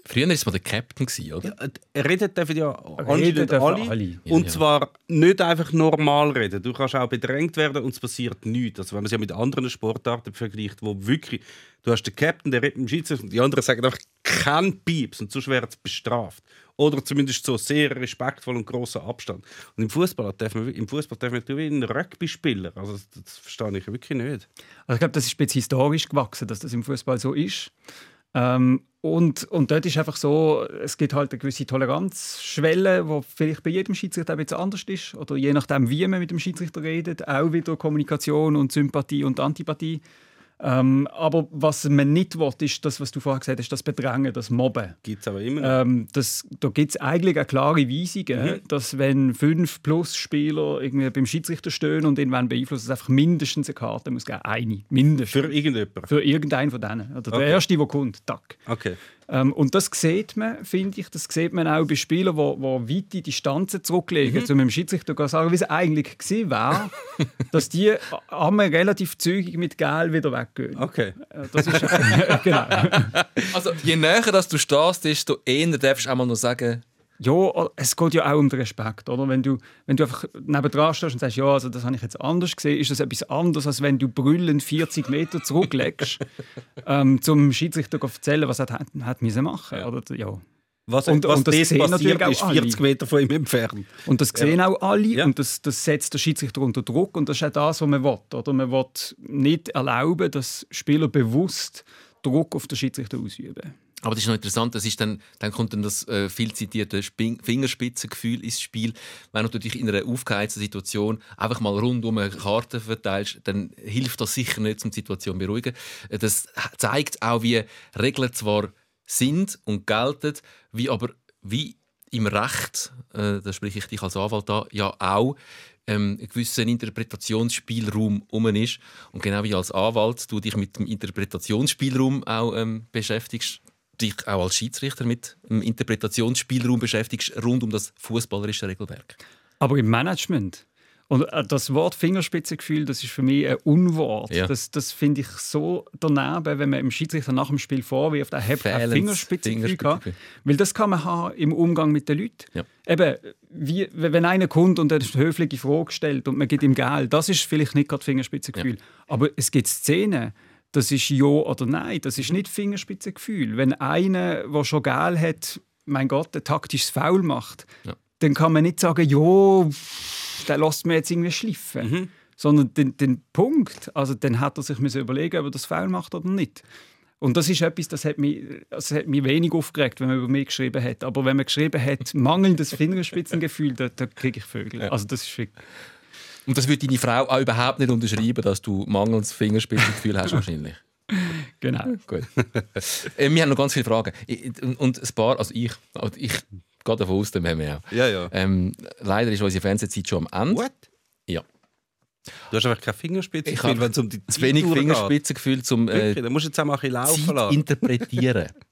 Früher war es mal der Captain, gewesen, oder? Ja, reden dürfen ja Reden anscheinend dürfen alle. alle. Ja, und ja. zwar nicht einfach normal reden. Du kannst auch bedrängt werden und es passiert nichts. Also wenn man es ja mit anderen Sportarten vergleicht, wo wirklich, du hast den Captain, der redet mit dem Schiedsrichter und die anderen sagen einfach kein Pieps und sonst wird es bestraft. Oder zumindest so sehr respektvoll und großer Abstand. Und im Fußball darf man, im Fußball darf man wie ein Rugby-Spieler. Also das, das verstehe ich wirklich nicht. Also ich glaube, das ist ein bisschen historisch gewachsen, dass das im Fußball so ist. Ähm, und, und dort ist einfach so, es gibt halt eine gewisse Toleranzschwelle, die vielleicht bei jedem Schiedsrichter ein bisschen anders ist. Oder je nachdem, wie man mit dem Schiedsrichter redet, auch wieder Kommunikation und Sympathie und Antipathie. Ähm, aber was man nicht will, ist das, was du vorher gesagt hast, das Bedrängen, das Mobben. Gibt es aber immer noch. Ähm, das, da gibt es eigentlich eine klare Weisung, dass wenn fünf plus Spieler irgendwie beim Schiedsrichter stehen und ihn beeinflussen, es einfach mindestens eine Karte muss geben. Eine. Mindestens. Für irgendjemanden. Für irgendeinen von denen. Oder der Okay. Erste, der kommt. Tack. Okay. Ähm, und das sieht man, finde ich, das sieht man auch bei Spielern, die, die weite Distanzen zurücklegen, zu einem Schiedsrichter sagen, wie es eigentlich gewesen wäre, dass die einmal relativ zügig mit Gel wieder weggehen. Okay. Äh, Das ist genau. Also, je näher dass du stehst, desto eher darfst du auch mal noch sagen, Ja, es geht ja auch um den Respekt, oder? Wenn du, wenn du einfach nebendran stehst und sagst, ja, also das habe ich jetzt anders gesehen, ist das etwas anderes, als wenn du brüllend 40 Meter zurücklegst, ähm, zum Schiedsrichter zu erzählen, was er hat, hat müssen machen, oder? Ja. Was, Und- was und das sehen passiert, natürlich ist auch 40 alle. Meter von ihm entfernt. Und das sehen auch alle Ja. und das, das setzt den Schiedsrichter unter Druck und das ist auch das, was man will. Oder? Man will nicht erlauben, dass Spieler bewusst Druck auf den Schiedsrichter ausüben. Aber das ist noch interessant, das ist dann, dann kommt dann das äh, viel zitierte Spin- Fingerspitzengefühl ins Spiel. Wenn du dich in einer aufgeheizten Situation einfach mal rundum eine Karte verteilst, dann hilft das sicher nicht, um die Situation zu beruhigen. Äh, Das zeigt auch, wie Regeln zwar sind und gelten, wie aber wie im Recht, äh, da spreche ich dich als Anwalt an, ja auch ähm, ein gewisser Interpretationsspielraum um ist. Und genau wie als Anwalt du dich mit dem Interpretationsspielraum auch ähm, beschäftigst, dich auch als Schiedsrichter mit dem Interpretationsspielraum beschäftigst rund um das fußballerische Regelwerk. Aber im Management. Und äh, das Wort Fingerspitzengefühl, das ist für mich ein Unwort. Ja. Das, das finde ich so daneben, wenn man dem Schiedsrichter nach dem Spiel vorwirft, er hat ein Fingerspitzengefühl gehabt. Weil das kann man haben im Umgang mit den Leuten. Ja. Eben, wie, wenn einer kommt und eine höfliche Frage stellt und man gibt ihm Geld, das ist vielleicht nicht gerade Fingerspitzengefühl. Aber es gibt Szenen, das ist Ja oder Nein, das ist nicht Fingerspitzengefühl. Wenn einer, der schon Geld hat, mein Gott, ein taktisches Foul macht, Ja. dann kann man nicht sagen, ja, der lässt mir jetzt irgendwie schliffen. Sondern den, den Punkt, also dann hat er sich müssen überlegen, ob er das Foul macht oder nicht. Und das ist etwas, das hat mich, das hat mich wenig aufgeregt, wenn man über mich geschrieben hat. Aber wenn man geschrieben hat, mangelndes Fingerspitzengefühl, da, da kriege ich Vögel. Also das ist wirklich, Und das würde deine Frau auch überhaupt nicht unterschreiben, dass du mangelndes Fingerspitzengefühl hast wahrscheinlich. genau. Gut. äh, wir haben noch ganz viele Fragen. Und ein paar, also ich, also ich gehe davon aus, dann haben wir auch. Ja, ja. Ähm, leider ist unsere Fernsehzeit schon am Ende. What? Ja. Du hast einfach keine Ich Fingerspitzengefühl, habe wenn es um die zu wenig. Fingerspitzengefühl, um äh, Wirklich, dann musst du jetzt auch mal ein bisschen laufen Zeit lassen. interpretieren.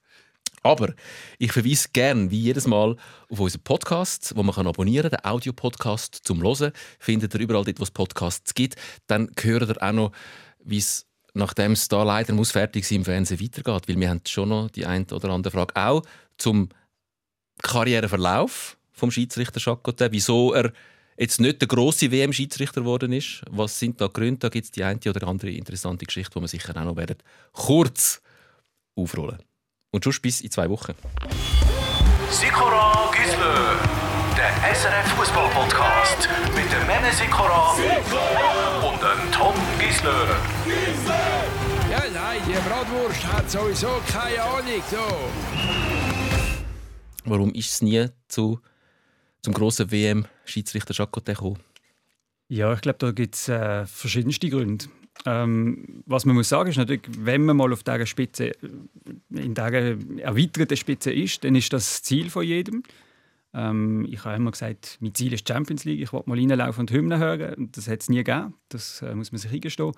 Aber ich verweise gerne, wie jedes Mal, auf unseren Podcast, wo man abonnieren kann, den Audiopodcast zum Hören. Findet ihr überall dort, wo es Podcasts gibt. Dann hört ihr auch noch, wie es, nachdem es da leider muss fertig sein im Fernsehen weitergeht. Weil wir haben schon noch die eine oder andere Frage auch zum Karriereverlauf vom Schiedsrichter Gaudin, wieso er jetzt nicht der grosse WM-Schiedsrichter geworden ist. Was sind da Gründe? Da gibt es die eine oder andere interessante Geschichte, die wir sicher auch noch werden kurz aufrollen. Und schon bis in zwei Wochen. Sikora Gisler, der SRF Fußball Podcast mit dem Memme Sikora und dem Tom Gisler. Ja, nein, die Bratwurst hat sowieso keine Ahnung. So. Warum ist es nie zu, zum grossen WM-Schiedsrichter Jacques gekommen? Ja, ich glaube, da gibt es äh, verschiedenste Gründe. Ähm, was man muss sagen ist natürlich, wenn man mal auf dieser Spitze, in dieser erweiterten Spitze ist, dann ist das, das Ziel von jedem. Ähm, ich habe immer gesagt, mein Ziel ist die Champions League. Ich wollte mal reinlaufen und Hymnen hören. Und das hat es nie gegeben. Das äh, muss man sich eingestehen.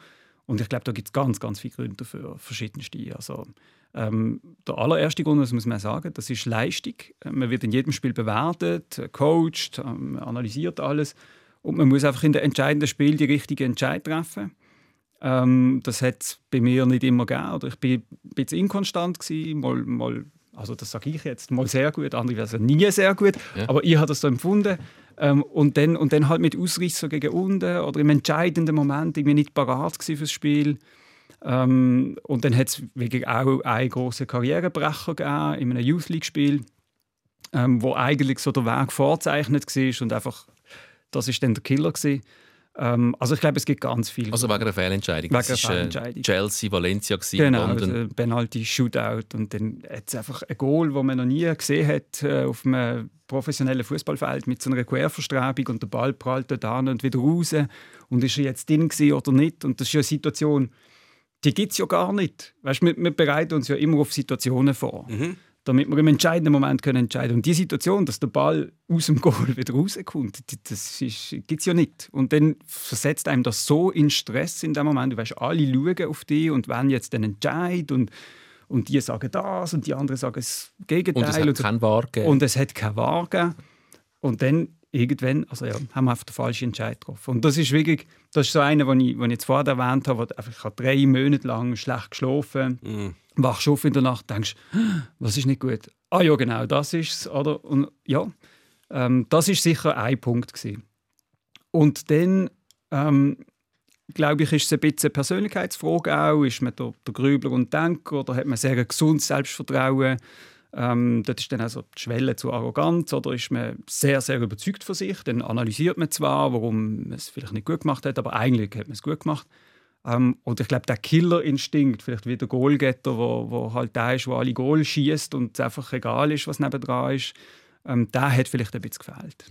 Und ich glaube, da gibt es ganz, ganz viele Gründe dafür, verschiedenste. Also, ähm, der allererste Grund, das muss man sagen, das ist Leistung. Man wird in jedem Spiel bewertet, coacht, ähm, analysiert alles. Und man muss einfach in den entscheidenden Spiel die richtige Entscheidung treffen. Ähm, das hat es bei mir nicht immer gegeben. Oder ich war ein bisschen inkonstant. Gewesen, mal, mal, also das sage ich jetzt, mal sehr gut, andere wäre es nie sehr gut. Ja. Aber ich habe das so empfunden. Ähm, und, dann, und dann halt mit Ausreißer gegen unten oder im entscheidenden Moment irgendwie nicht parat fürs Spiel. Ähm, und dann hat es wirklich auch einen grossen Karrierebrecher gegeben in einem Youth League-Spiel, ähm, wo eigentlich so der Weg vorzeichnet war und einfach, das ist dann der Killer gewesen. Ähm, also ich glaube, es gibt ganz viel. Also wegen einer Fehlentscheidung. Wegen einer war äh, Fehlentscheidung. Chelsea, Valencia gewesen, Genau, London. also Penalty Shootout und dann es einfach ein Goal, das man noch nie gesehen hat äh, auf einem professionellen Fußballfeld mit so einer Querverstrebung und der Ball prallt dort an und wieder raus und ist er jetzt drin oder nicht und das ist ja eine Situation, die gibt es ja gar nicht. Weißt, wir, wir bereiten uns ja immer auf Situationen vor, damit wir im entscheidenden Moment können entscheiden Und die Situation, dass der Ball aus dem Goal wieder rauskommt, das gibt es ja nicht. Und dann versetzt einem das so in Stress in dem Moment. Du weißt, alle schauen auf dich und wenn jetzt den Entscheid und und die sagen das und die anderen sagen das Gegenteil. Und es hat keinen Wahr gegeben. Und es hat keinen Wahr gegeben. Und dann irgendwann, also ja, haben wir einfach den falschen Entscheid getroffen. Und das ist wirklich, das ist so einer, den ich, den ich jetzt vorher erwähnt habe, wo du einfach ich habe drei Monate lang schlecht geschlafen, wachst auf in der Nacht, denkst, was ist nicht gut? Ah ja, genau, das ist es, ja, ähm, das ist sicher ein Punkt gewesen. Und dann ähm, glaube ich, ist es ein bisschen Persönlichkeitsfrage auch. Ist man der, der Grübler und Denker oder hat man sehr ein gesundes Selbstvertrauen? Ähm, dort ist dann also die Schwelle zu Arroganz oder ist man sehr, sehr überzeugt von sich. Dann analysiert man zwar, warum man es vielleicht nicht gut gemacht hat, aber eigentlich hat man es gut gemacht. Ähm, und ich glaube, der Killerinstinkt, vielleicht wie der Goalgetter, wo, wo halt der ist, wo alle Goal schießt und es einfach egal ist, was nebendran ist, ähm, der hat vielleicht ein bisschen gefehlt.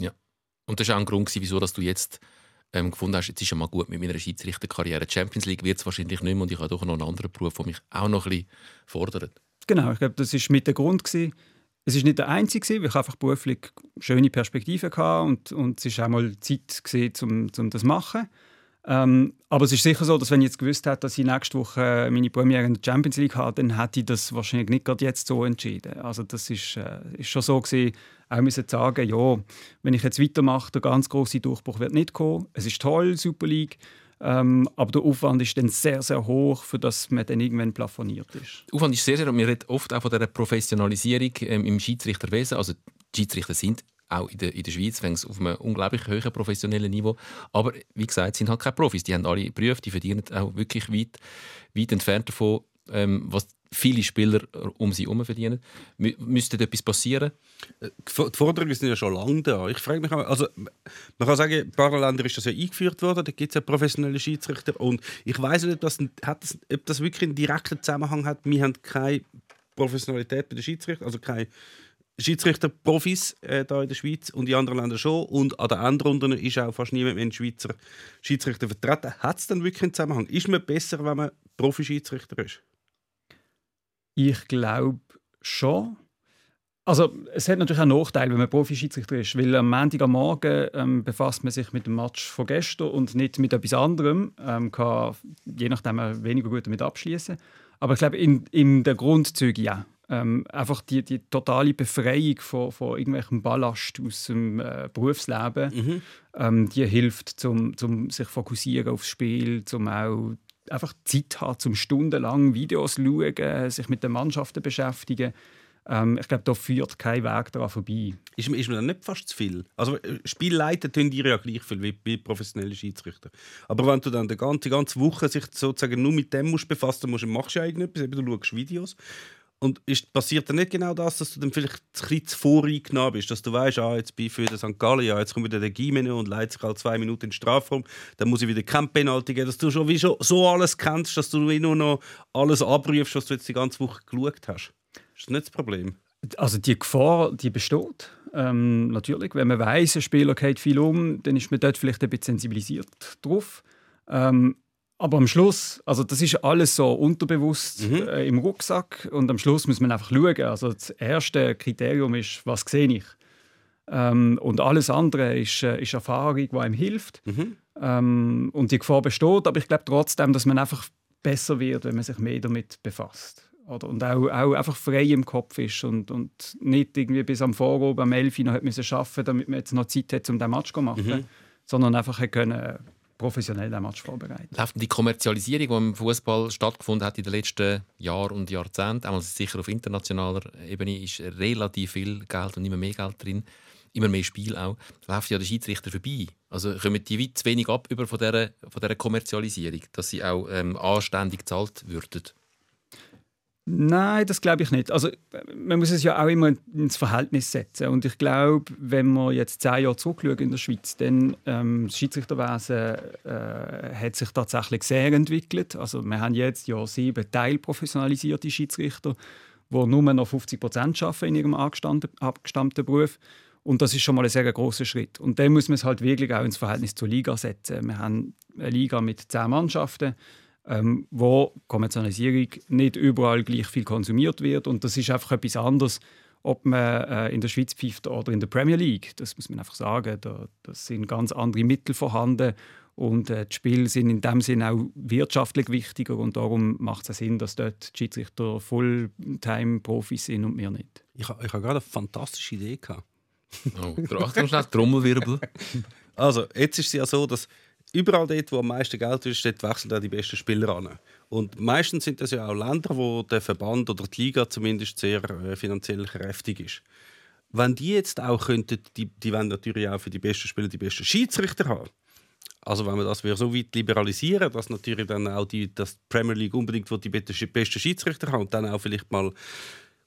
Und das war auch ein Grund, wieso dass du jetzt ähm, gefunden hast, jetzt ist ja mal gut mit meiner Schiedsrichterkarriere. Die Champions League wird es wahrscheinlich nicht mehr und ich habe doch noch einen anderen Beruf, der mich auch noch ein bisschen fordert. Genau, ich glaube, das ist mit der Grund gewesen. Es ist nicht der einzige, weil ich einfach beruflich schöne Perspektiven hatte und, und es ist auch mal Zeit gewesen, um, um das zu machen. Ähm, aber es ist sicher so, dass wenn ich jetzt gewusst hätte, dass ich nächste Woche meine Premiere in der Champions League habe, dann hätte ich das wahrscheinlich nicht gerade jetzt so entschieden. Also das ist, äh, ist schon so gewesen, auch müssen sagen, ja, wenn ich jetzt weitermache, der ganz große Durchbruch wird nicht kommen. Es ist toll, Super League, ähm, aber der Aufwand ist dann sehr, sehr hoch, für dass man dann irgendwann plafoniert ist. Aufwand ist sehr, sehr, und wir reden oft auch von dieser Professionalisierung ähm, im Schiedsrichterwesen. Also die Schiedsrichter sind auch in der, in der Schweiz auf einem unglaublich hohen professionellen Niveau. Aber wie gesagt, sind halt keine Profis. Die haben alle Berufe, die verdienen auch wirklich weit, weit entfernt davon, ähm, was viele Spieler um sie herum verdienen. Mü müsste etwas passieren? Die Forderungen sind ja schon lange da. Ich frage mich auch, also man kann sagen, in ein paar Ländern ist das ja eingeführt worden, da gibt es ja professionelle Schiedsrichter und ich weiß nicht, ob das, ob das wirklich einen direkten Zusammenhang hat. Wir haben keine Professionalität bei den Schiedsrichtern, also keine Schiedsrichter-Profis äh, in der Schweiz und in anderen Ländern schon. Und an den Endrunden ist auch fast niemand mehr ein Schweizer Schiedsrichter vertreten. Hat es dann wirklich einen Zusammenhang? Ist man besser, wenn man Profi-Schiedsrichter ist? Ich glaube schon. Also es hat natürlich auch Nachteile, wenn man Profi-Schiedsrichter ist, weil am Montag am Morgen ähm, befasst man sich mit dem Match von gestern und nicht mit etwas anderem, ähm, kann je nachdem weniger gut damit abschließen. Aber ich glaube, in, in der Grundzüge ja. Ähm, einfach die, die totale Befreiung von, von irgendwelchem Ballast aus dem äh, Berufsleben, ähm, die hilft, zum, zum sich fokussieren aufs Spiel, zum auch einfach Zeit haben, zum stundenlang Videos schauen, sich mit den Mannschaften beschäftigen. Ähm, ich glaube, da führt kein Weg daran vorbei. Ist, mir- ist mir dann nicht fast zu viel? Also, äh, Spielleiter tun dir ja gleich viel wie, wie professionelle Schiedsrichter. Aber wenn du dann die ganze, die ganze Woche sich sozusagen nur mit dem musst befassen musst, dann machst du ja irgendetwas, eben, du schaust Videos. Und ist, passiert dann nicht genau das, dass du dann vielleicht ein bisschen zu voreingenommen bist, dass du weißt, ah, jetzt bin ich für den St. Gallen, ja, jetzt kommt wieder der Gimeno und leitet sich halt zwei Minuten in den Strafraum, dann muss ich wieder kein Penalty geben, dass du schon wie schon so alles kennst, dass du nur noch alles abrufst, was du jetzt die ganze Woche geschaut hast. Ist das nicht das Problem? Also die Gefahr, die besteht. Ähm, natürlich, wenn man weiß, ein Spieler geht viel um, dann ist man dort vielleicht ein bisschen sensibilisiert drauf. Ähm, aber am Schluss, also das ist alles so unterbewusst äh, im Rucksack und am Schluss muss man einfach schauen. Also das erste Kriterium ist, was sehe ich? Ähm, und alles andere ist, äh, ist Erfahrung, die einem hilft. Ähm, und die Gefahr besteht, aber ich glaube trotzdem, dass man einfach besser wird, wenn man sich mehr damit befasst. Oder? Und auch, auch einfach frei im Kopf ist und, und nicht irgendwie bis am Vorabend am 11 Uhr noch hat arbeiten damit man jetzt noch Zeit hat, um den Match zu machen, sondern einfach können professionell den Match vorbereiten. Läuft die Kommerzialisierung, die im Fußball stattgefunden hat in den letzten Jahren und Jahrzehnten, einmal sicher auf internationaler Ebene, ist relativ viel Geld und immer mehr Geld drin, immer mehr Spiel auch, läuft ja der Schiedsrichter vorbei. Also kommen die weit zu wenig ab über von dieser, von dieser Kommerzialisierung, dass sie auch ähm, anständig gezahlt würden. Nein, das glaube ich nicht. Also, man muss es ja auch immer ins Verhältnis setzen. Und ich glaube, wenn wir jetzt zehn Jahre zurückschauen in der Schweiz, dann ähm, das Schiedsrichterwesen äh, hat sich tatsächlich sehr entwickelt. Also, wir haben jetzt ja sieben teilprofessionalisierte Schiedsrichter, die nur noch 50 Prozent in ihrem abgestammten Beruf. Und das ist schon mal ein sehr großer Schritt. Und dann muss man es halt wirklich auch ins Verhältnis zur Liga setzen. Wir haben eine Liga mit zehn Mannschaften ähm, wo Kommerzialisierung nicht überall gleich viel konsumiert wird. Und das ist einfach etwas anderes, ob man äh, in der Schweiz pfeift oder in der Premier League. Das muss man einfach sagen. Da, das sind ganz andere Mittel vorhanden. Und äh, die Spiele sind in dem Sinne auch wirtschaftlich wichtiger. Und darum macht es Sinn, dass dort die Schiedsrichter Fulltime-Profis sind und wir nicht. Ich, ich habe gerade eine fantastische Idee gehabt. Oh, Achtung, schnell, Trommelwirbel. Also, jetzt ist es ja so, dass überall dort, wo am meisten Geld ist, dort wechseln auch die besten Spieler an. Und meistens sind das ja auch Länder, wo der Verband oder die Liga zumindest sehr äh, finanziell kräftig ist. Wenn die jetzt auch könnten, die, die wollen natürlich auch für die besten Spieler die besten Schiedsrichter haben. Also wenn man das wir so weit liberalisieren, dass natürlich dann auch die, dass die Premier League unbedingt die besten Schiedsrichter haben und dann auch vielleicht mal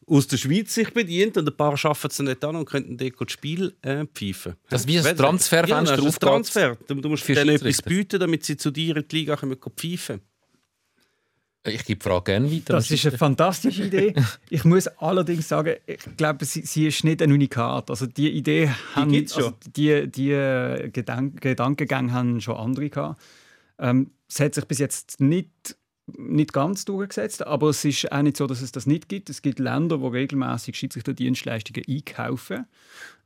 aus der Schweiz sich bedient und ein paar schaffen es dann nicht an und könnten dort das Spiel äh, pfeifen. Das ist wie ein Wenn- Transferfenster ja, das ist ein aufgeht Transfer. Du, du musst denen etwas bieten, damit sie zu dir in die Liga können pfeifen Ich gebe die Frage gerne weiter. Das ist eine fantastische Idee. Ich muss allerdings sagen, ich glaube, sie, sie ist nicht ein Unikat. Also die Idee haben, gibt's schon. also die, die äh, Gedank Gedankengänge haben schon andere gehabt. Ähm, es hat sich bis jetzt nicht, nicht ganz durchgesetzt, aber es ist auch nicht so, dass es das nicht gibt. Es gibt Länder, die regelmäßig Schiedsrichterdienstleistungen einkaufen.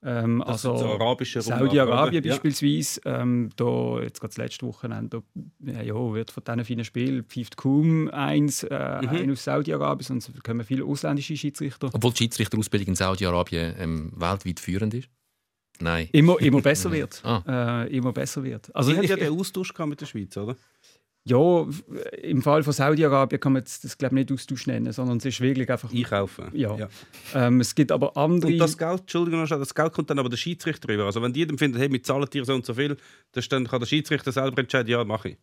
Ähm, also Saudi-Arabien? Ja. beispielsweise. Ähm, da, jetzt gerade das letzte Wochenende, da, ja, wird von diesen vielen Spielen pfeift kaum eins äh, Mhm. ein aus Saudi-Arabien, es kommen viele ausländische Schiedsrichter. Obwohl die Schiedsrichterausbildung in Saudi-Arabien ähm, weltweit führend ist? Nein. Immer, immer besser wird. Ah. Äh, immer besser wird. Also Sie haben ich, ja den Austausch gehabt mit der Schweiz, oder? Ja, im Fall von Saudi-Arabien kann man jetzt das glaube ich, nicht Austausch nennen, sondern es ist wirklich einfach... Einkaufen. Ja. Ähm, es gibt aber andere... Und das Geld, Entschuldigung, das Geld kommt dann aber der Schiedsrichter rüber. Also wenn die dann finden, hey, wir zahlen dir so und so viel, dann kann der Schiedsrichter selber entscheiden, ja, mache ich.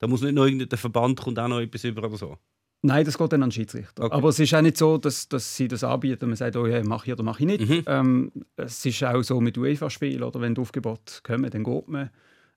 Da muss nicht noch irgendein Verband kommt auch noch etwas über oder so. Nein, das geht dann an den Schiedsrichter. Okay. Aber es ist auch nicht so, dass, dass sie das anbieten und man sagt, oh ja, mach ich oder mach ich nicht. Mhm. Ähm, es ist auch so mit UEFA-Spielen, oder wenn die Aufgebote kommen, dann geht man.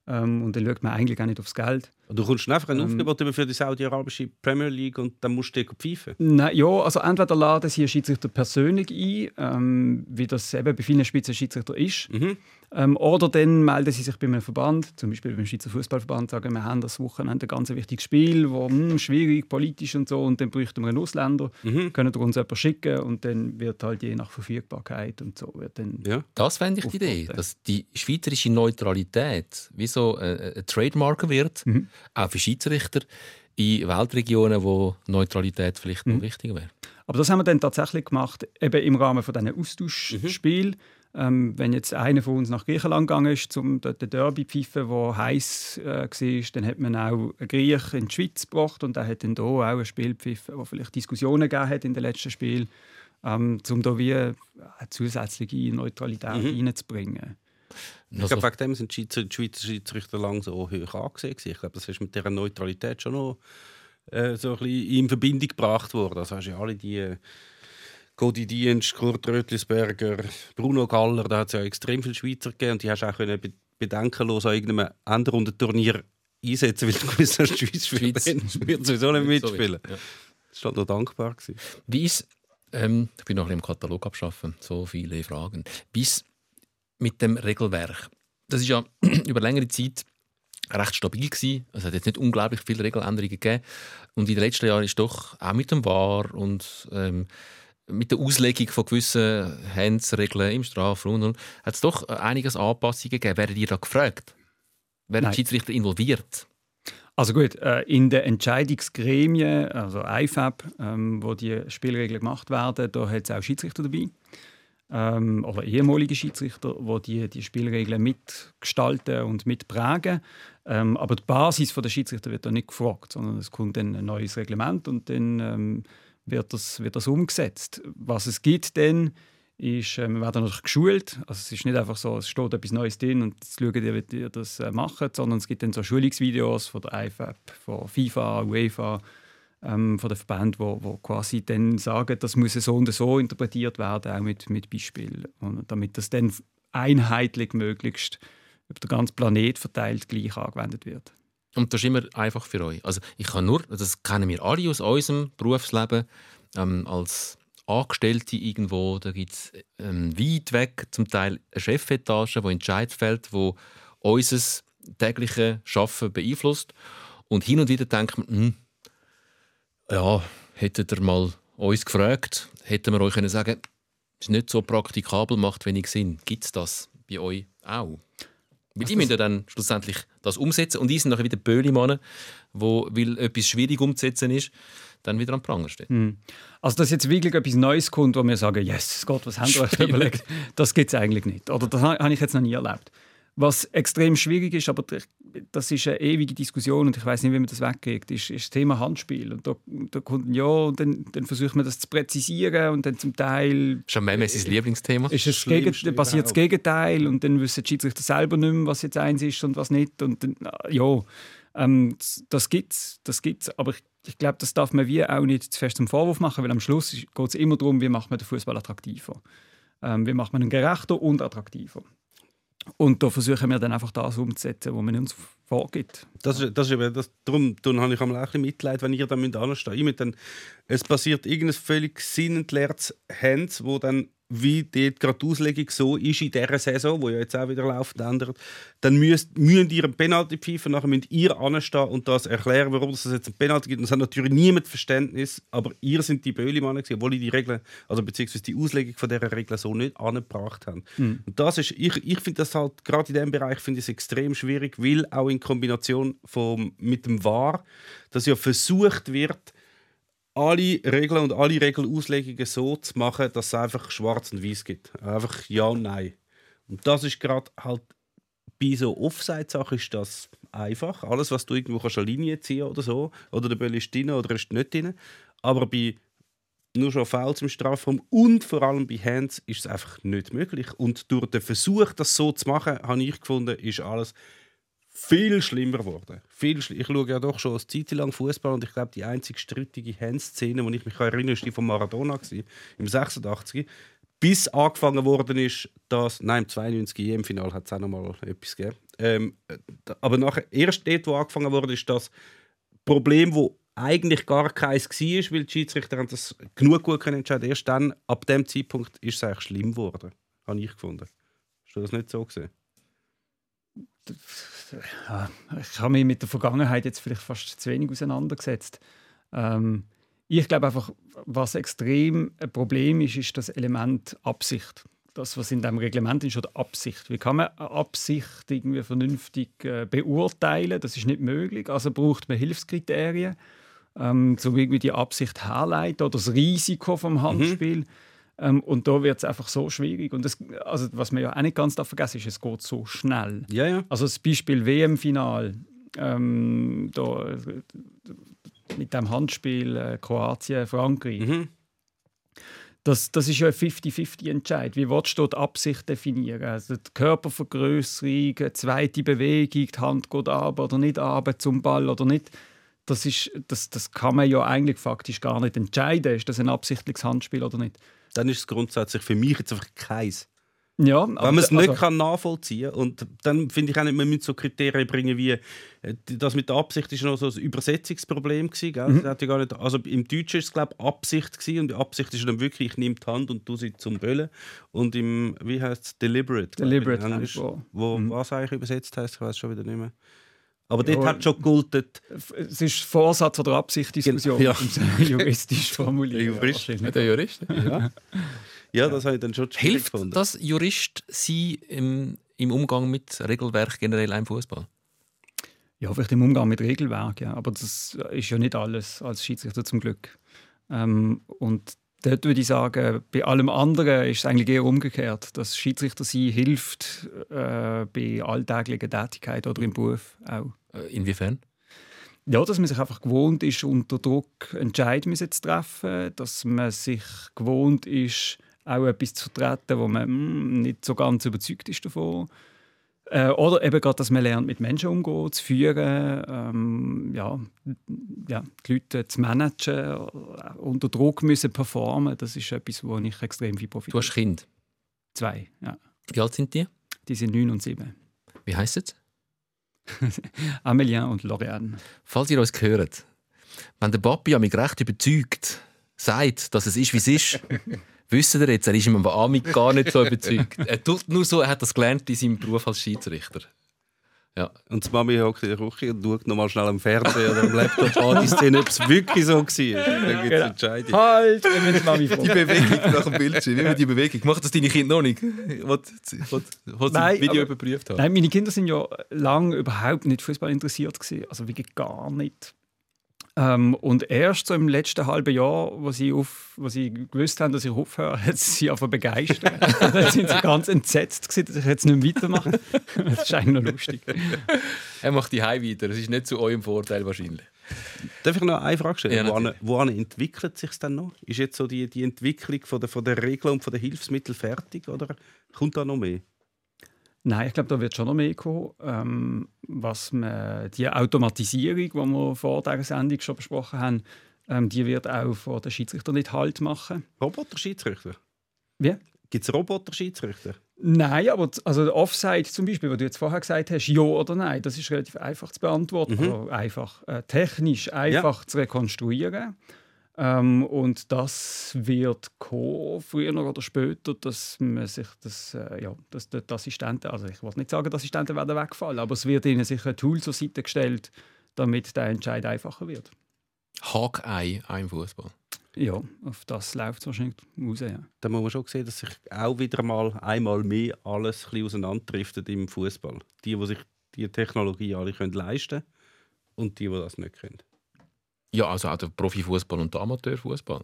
Ähm, und dann schaut man eigentlich auch nicht aufs Geld. Und du kommst einfach ein Ähm. Aufgebot über für die saudi-arabische Premier League und dann musst du dir pfeifen. Nein, ja, also entweder laden sie Schiedsrichter persönlich ein, ähm, wie das eben bei vielen Spitzenschiedsrichter ist, Mhm. Ähm, oder dann melden sie sich bei einem Verband, zum Beispiel beim Schweizer Fußballverband, sagen, wir haben das Wochenende ein ganz wichtiges Spiel, wo hm, schwierig, politisch und so, und dann bräuchten wir einen Ausländer, Mhm. können wir uns jemanden schicken und dann wird halt je nach Verfügbarkeit und so wird dann Ja. Das fände ich die Idee, dass die schweizerische Neutralität wie so äh, ein Trademark wird, Mhm. auch für Schiedsrichter in Weltregionen, wo Neutralität vielleicht Mhm. noch wichtiger wäre. Aber das haben wir dann tatsächlich gemacht, eben im Rahmen von diesen Austauschspielen. Ähm, wenn jetzt einer von uns nach Griechenland gegangen ist, um dort den Derby zu pfeifen, der heiß äh, war, dann hat man auch einen Griech in die Schweiz gebracht und der hat dann hier auch ein Spiel gepfiffen, wo vielleicht Diskussionen gegeben hat in den letzten Spielen. ähm, um da wie eine zusätzliche Neutralität Mhm. reinzubringen. Ich Also, glaube, wegen dem sind die Schweizer, die Schweizer Schiedsrichter lang so hoch angesehen. Ich glaube, das ist mit dieser Neutralität schon noch äh, so ein bisschen in Verbindung gebracht worden. Also hast du ja alle die äh, Cody Dienst, Kurt Rötlisberger, Bruno Galler, da hat es ja extrem viele Schweizer gegeben und die hast du auch können be bedenkenlos an irgendeinem Endrundenturnier einsetzen, weil du gewusst hast, die Schweiz, wird sowieso nicht mitspielen. ja. Das war noch dankbar. Gewesen. Wie ist, ähm, ich bin noch ein bisschen im Katalog abschaffen, so viele Fragen. Bis mit dem Regelwerk. Das ist ja über längere Zeit recht stabil gewesen. Es hat jetzt nicht unglaublich viele Regeländerungen gegeben. Und in den letzten Jahren ist doch auch mit dem VAR und ähm, mit der Auslegung von gewissen Handsregeln im Strafraum und hat es doch einiges Anpassungen gegeben. Werden ihr da gefragt? Werden Nein. die Schiedsrichter involviert? Also gut, äh, in den Entscheidungsgremien, also IFAB, ähm, wo die Spielregeln gemacht werden, da hat es auch Schiedsrichter dabei. Ähm, oder ehemalige Schiedsrichter, die die, die Spielregeln mitgestalten und mitprägen. Ähm, aber die Basis der Schiedsrichter wird da nicht gefragt, sondern es kommt dann ein neues Reglement und dann ähm, wird, das, wird das umgesetzt. Was es gibt dann, ist, äh, wir werden natürlich geschult. Also es ist nicht einfach so, es steht etwas Neues drin und jetzt schauen die, wie die das äh, machen, sondern es gibt dann so Schulungsvideos von der IFAB, von FIFA, UEFA, ähm, von den Verbänden, wo, wo quasi dann sagen, das muss so und so interpretiert werden, auch mit, mit Beispielen. Und damit das dann einheitlich möglichst über den ganzen Planet verteilt gleich angewendet wird. Und das ist immer einfach für euch. Also ich kann nur, das kennen wir alle aus unserem Berufsleben, ähm, als Angestellte irgendwo, da gibt es ähm, weit weg zum Teil eine Chefetage, wo Entscheid fällt, wo unser tägliche Schaffen beeinflusst. Und hin und wieder denkt man, hm, ja, hättet ihr mal uns gefragt, hätten wir euch können sagen, ist nicht so praktikabel, macht wenig Sinn. Gibt es das bei euch auch? Weil die müssen ja dann schlussendlich das umsetzen und die sind nachher wieder Böhlimannen, wo, weil etwas schwierig umzusetzen ist, dann wieder am Pranger stehen. Also, dass jetzt wirklich etwas Neues kommt, wo wir sagen, yes, Gott, was haben wir euch überlegt, das gibt es eigentlich nicht. Oder das ha- habe ich jetzt noch nie erlebt. Was extrem schwierig ist, aber das ist eine ewige Diskussion und ich weiß nicht, wie man das wegkriegt, ist, ist das Thema Handspiel. Und da, da kommt ein ja und dann, dann versucht man das zu präzisieren und dann zum Teil Schon Meme sein Lieblingsthema. ist es Gegen, dann passiert das. Gegenteil und dann wissen die Schiedsrichter selber nicht mehr, was jetzt eins ist und was nicht. Und dann, äh, ja, ähm, das- das gibt's, das gibt's. Aber ich, ich glaube, das darf man wie auch nicht zu fest zum Vorwurf machen, weil am Schluss geht es immer darum, wie macht man den Fußball attraktiver. Ähm, wie macht man ihn gerechter und attraktiver. Und da versuchen wir dann einfach das umzusetzen, was man uns vorgibt. Das, ist- das ist eben, das, darum, darum habe ich auch ein bisschen Mitleid, wenn ihr da anstehen müsst. Dann, es passiert irgendein völlig sinnentleertes Hands, wo dann wie dort gerade die Auslegung so ist in dieser Saison, wo ja jetzt auch wieder laufend ändert, dann müsst, müsst ihr einen Penalty pfeifen, nachher müsst ihr anstehen und das erklären, warum es jetzt einen Penalty gibt. Und es hat natürlich niemand Verständnis, aber ihr sind die Böhlimannen gewesen, obwohl ihr die Regeln, also beziehungsweise die Auslegung von dieser Regel so nicht angebracht haben. Und das ist, ich, ich finde das halt, gerade in diesem Bereich finde ich es extrem schwierig, weil auch in Kombination vom, mit dem VAR, dass ja versucht wird, alle Regeln und alle Regelauslegungen so zu machen, dass es einfach schwarz und weiß gibt. Einfach ja und nein. Und das ist gerade halt bei so Offside-Sachen ist das einfach. Alles, was du irgendwo kannst, eine Linie ziehen oder so, oder der Ball ist drin oder ist nicht drin. Aber bei nur schon Fouls im Strafraum und vor allem bei Hands ist es einfach nicht möglich. Und durch den Versuch, das so zu machen, habe ich gefunden, ist alles viel schlimmer geworden. Viel schli ich schaue ja doch schon eine Zeit lang Fußball und ich glaube, die einzige strittige Handszene, die ich mich erinnere, ist die von Maradona gewesen, im 86. Bis angefangen worden ist, dass, nein, im 92 EM-Final hat es auch noch mal etwas gegeben. Ähm, äh, aber nachher, erst dort, wo angefangen wurde, ist das Problem, wo eigentlich gar keins war, weil die Schiedsrichter haben das genug gut können entscheiden. Erst dann, ab dem Zeitpunkt, ist es eigentlich schlimm geworden, habe ich gefunden. Hast du das nicht so gesehen? Ich habe mich mit der Vergangenheit jetzt vielleicht fast zu wenig auseinandergesetzt. Ähm, ich glaube einfach, was extrem ein Problem ist, ist das Element Absicht. Das, was in dem Reglement ist, oder Absicht. Wie kann man Absicht irgendwie vernünftig äh, beurteilen? Das ist nicht möglich. Also braucht man Hilfskriterien, ähm, so irgendwie die Absicht herleiten oder das Risiko vom Handspiel. Ähm, und da wird es einfach so schwierig. Und das, also, was man ja auch nicht ganz darf vergessen ist, es geht so schnell. Ja, ja. Also das Beispiel WM-Final, ähm, da, mit dem Handspiel äh, Kroatien-Frankreich. Mhm. Das, das ist ja ein 50-50-Entscheid. Wie willst du die Absicht definieren? Also die Körpervergrößerung, eine zweite Bewegung, die Hand geht ab oder nicht ab zum Ball oder nicht. Das, ist, das, das kann man ja eigentlich faktisch gar nicht entscheiden. Ist das ein absichtliches Handspiel oder nicht? Dann ist es grundsätzlich für mich jetzt einfach keins. Ja, Wenn man es nicht kann nachvollziehen kann. Und dann finde ich auch nicht, man müssen so Kriterien bringen wie, äh, das mit der Absicht ist noch so ein Übersetzungsproblem gewesen, gell? Das hat ja gar nicht, also im Deutschen ist es glaube ich Absicht gewesen, und die Absicht ist dann wirklich, ich nehme die Hand und tu sie zum Böllen. Und im, wie heißt es, Deliberate. ich, Deliberate Englisch, Handball. wo Mhm. was eigentlich übersetzt heißt, ich weiß schon wieder nicht mehr. Aber dort Ja. hat schon gegolten, Es ist Vorsatz oder Absicht-Diskussion, Ja. um es juristisch formulieren. Jurist. wahrscheinlich. Der Jurist. ja, ja das habe ich dann schon Hilft gefunden. das Jurist sein im, im Umgang mit Regelwerk generell im Fußball? Ja, vielleicht im Umgang mit Regelwerk, ja. aber das ist ja nicht alles als Schiedsrichter zum Glück. Ähm, und dort würde ich sagen, bei allem anderen ist es eigentlich eher umgekehrt. dass Schiedsrichter sein hilft äh, bei alltäglichen Tätigkeiten oder im Beruf auch. Äh, Inwiefern? Ja, dass man sich einfach gewohnt ist, unter Druck Entscheidungen zu treffen, dass man sich gewohnt ist, auch etwas zu treten, wo man mm, nicht so ganz überzeugt ist davon. Äh, oder eben gerade, dass man lernt, mit Menschen umzugehen, zu führen, ähm, ja, ja, die Leute zu managen, äh, unter Druck müssen performen. Das ist etwas, wo ich extrem viel Du profitiere. hast Kind. Zwei, ja. Wie alt sind die? Die sind neun und sieben. Wie heisst es? Amelien und Loriane. Falls ihr uns hört, wenn der Papi mich recht überzeugt sagt, dass es ist, wie es ist, wisst ihr jetzt, er ist im Amig gar nicht so überzeugt. Er tut nur so, er hat das gelernt in seinem Beruf als Schiedsrichter. Ja. Und die Mami hockt in der Küche und schaut noch mal schnell am Fernsehen oder am Laptop an, die Szene, ob es wirklich so war. Dann gibt es Genau. Entscheidung. Halt, wir müssen Mami fragen. Bewegung nach dem Bildschirm, immer die Bewegung. Macht das deine Kinder noch nicht? Nein, das Video aber- überprüft haben? Nein, meine Kinder sind ja lange überhaupt nicht Fußball interessiert gewesen. also wirklich gar nicht. Ähm, und erst so im letzten halben Jahr, wo sie, auf, wo sie gewusst haben, dass ich aufhöre, hat sie einfach begeistert. Dann sind sie ganz entsetzt gewesen, dass ich jetzt nicht mehr weitermache. Das ist eigentlich noch lustig. Er macht die Heim weiter. Das ist nicht zu eurem Vorteil wahrscheinlich. Darf ich noch eine Frage stellen? Ja, wohin entwickelt sich dann noch? Ist jetzt so die, die Entwicklung von der, von der Regeln und von der Hilfsmittel fertig oder kommt da noch mehr? Nein, ich glaube, da wird schon noch mehr kommen. Ähm, was man, die Automatisierung, die wir vor dieser Sendung schon besprochen haben, ähm, die wird auch von den Schiedsrichtern nicht Halt machen. Roboter-Schiedsrichter? Wie? Gibt es Roboter-Schiedsrichter? Nein, aber also Offside zum Beispiel, wo du jetzt vorher gesagt hast, ja oder nein, das ist relativ einfach zu beantworten, also einfach äh, technisch einfach zu rekonstruieren. Ähm, und das wird kommen, früher oder später, dass man sich das, äh, ja, dass die Assistenten, also ich will nicht sagen, die Assistenten werden wegfallen, aber es wird ihnen sicher ein Tool zur Seite gestellt, damit der Entscheid einfacher wird. Hawkeye auch im Fußball. Ja, auf das läuft es wahrscheinlich raus, ja. Da muss man schon sehen, dass sich auch wieder mal einmal mehr alles ein bisschen auseinanderdriftet im Fußball. Die, die sich die Technologie alle können leisten können und die, die das nicht können. Ja, also auch der Profifußball und der Amateurfußball.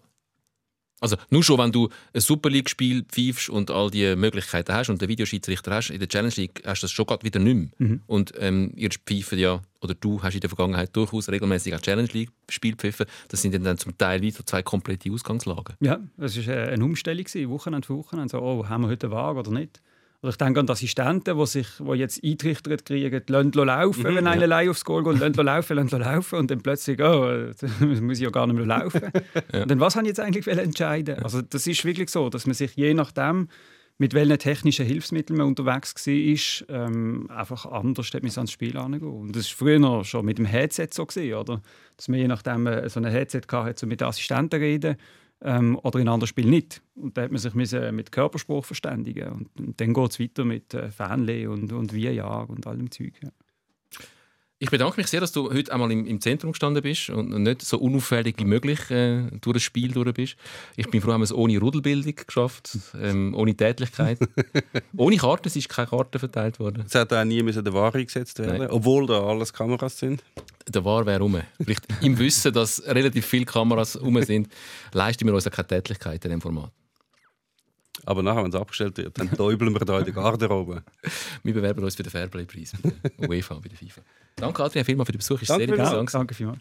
Also nur schon, wenn du ein Super League-Spiel pfeifst und all die Möglichkeiten hast und den Videoschiedsrichter hast, in der Challenge League hast du das schon gerade wieder nicht mehr. Und ähm, ihr pfeift ja, oder du hast in der Vergangenheit durchaus regelmäßig auch Challenge League-Spiel pfiffen. Das sind dann zum Teil wieder zwei komplette Ausgangslagen. Ja, es war äh, eine Umstellung, Wochenende für Wochenende. So, oh, haben wir heute eine Waage oder nicht? Oder ich denke an die Assistenten, die sich die jetzt eintrichtert kriegen, lassen laufen, wenn einer allein aufs Goal geht, lassen laufen, lassen laufen und dann plötzlich, oh, jetzt muss ich ja gar nicht mehr laufen. Und dann, was haben jetzt eigentlich entscheiden Also das ist wirklich so, dass man sich je nachdem, mit welchen technischen Hilfsmitteln man unterwegs war, ähm, einfach anders hat man ans Spiel angehen. Und das war früher schon mit dem Headset so, gewesen, oder? dass man je nachdem äh, so ein Headset hatte, um mit den Assistenten reden ähm, oder in anderen Spielen nicht. Und da hat man sich müssen mit Körperspruch verständigen. Und, und dann geht es weiter mit äh, Fanle und, und VR und allem Zeug. Ja. Ich bedanke mich sehr, dass du heute einmal im, im Zentrum gestanden bist und nicht so unauffällig wie möglich äh, durch das Spiel durch bist. Ich bin froh, haben wir es ohne Rudelbildung geschafft, ähm, ohne Tätlichkeit. ohne Karten, es ist keine Karte verteilt worden. Es hätte auch nie müssen der Ware gesetzt werden, Nein. obwohl da alles Kameras sind. Der War wäre rum. Vielleicht im Wissen, dass relativ viele Kameras rum sind, leisten wir uns auch keine Tätlichkeit in diesem Format. Aber nachher, wenn es abgestellt wird, dann täubeln wir da in der Garderobe. Wir bewerben uns für den Fairplay-Preis bei der UEFA, bei der FIFA. Danke, Adrian, vielmals für den Besuch. Ist Danke sehr interessant. Danke vielmals.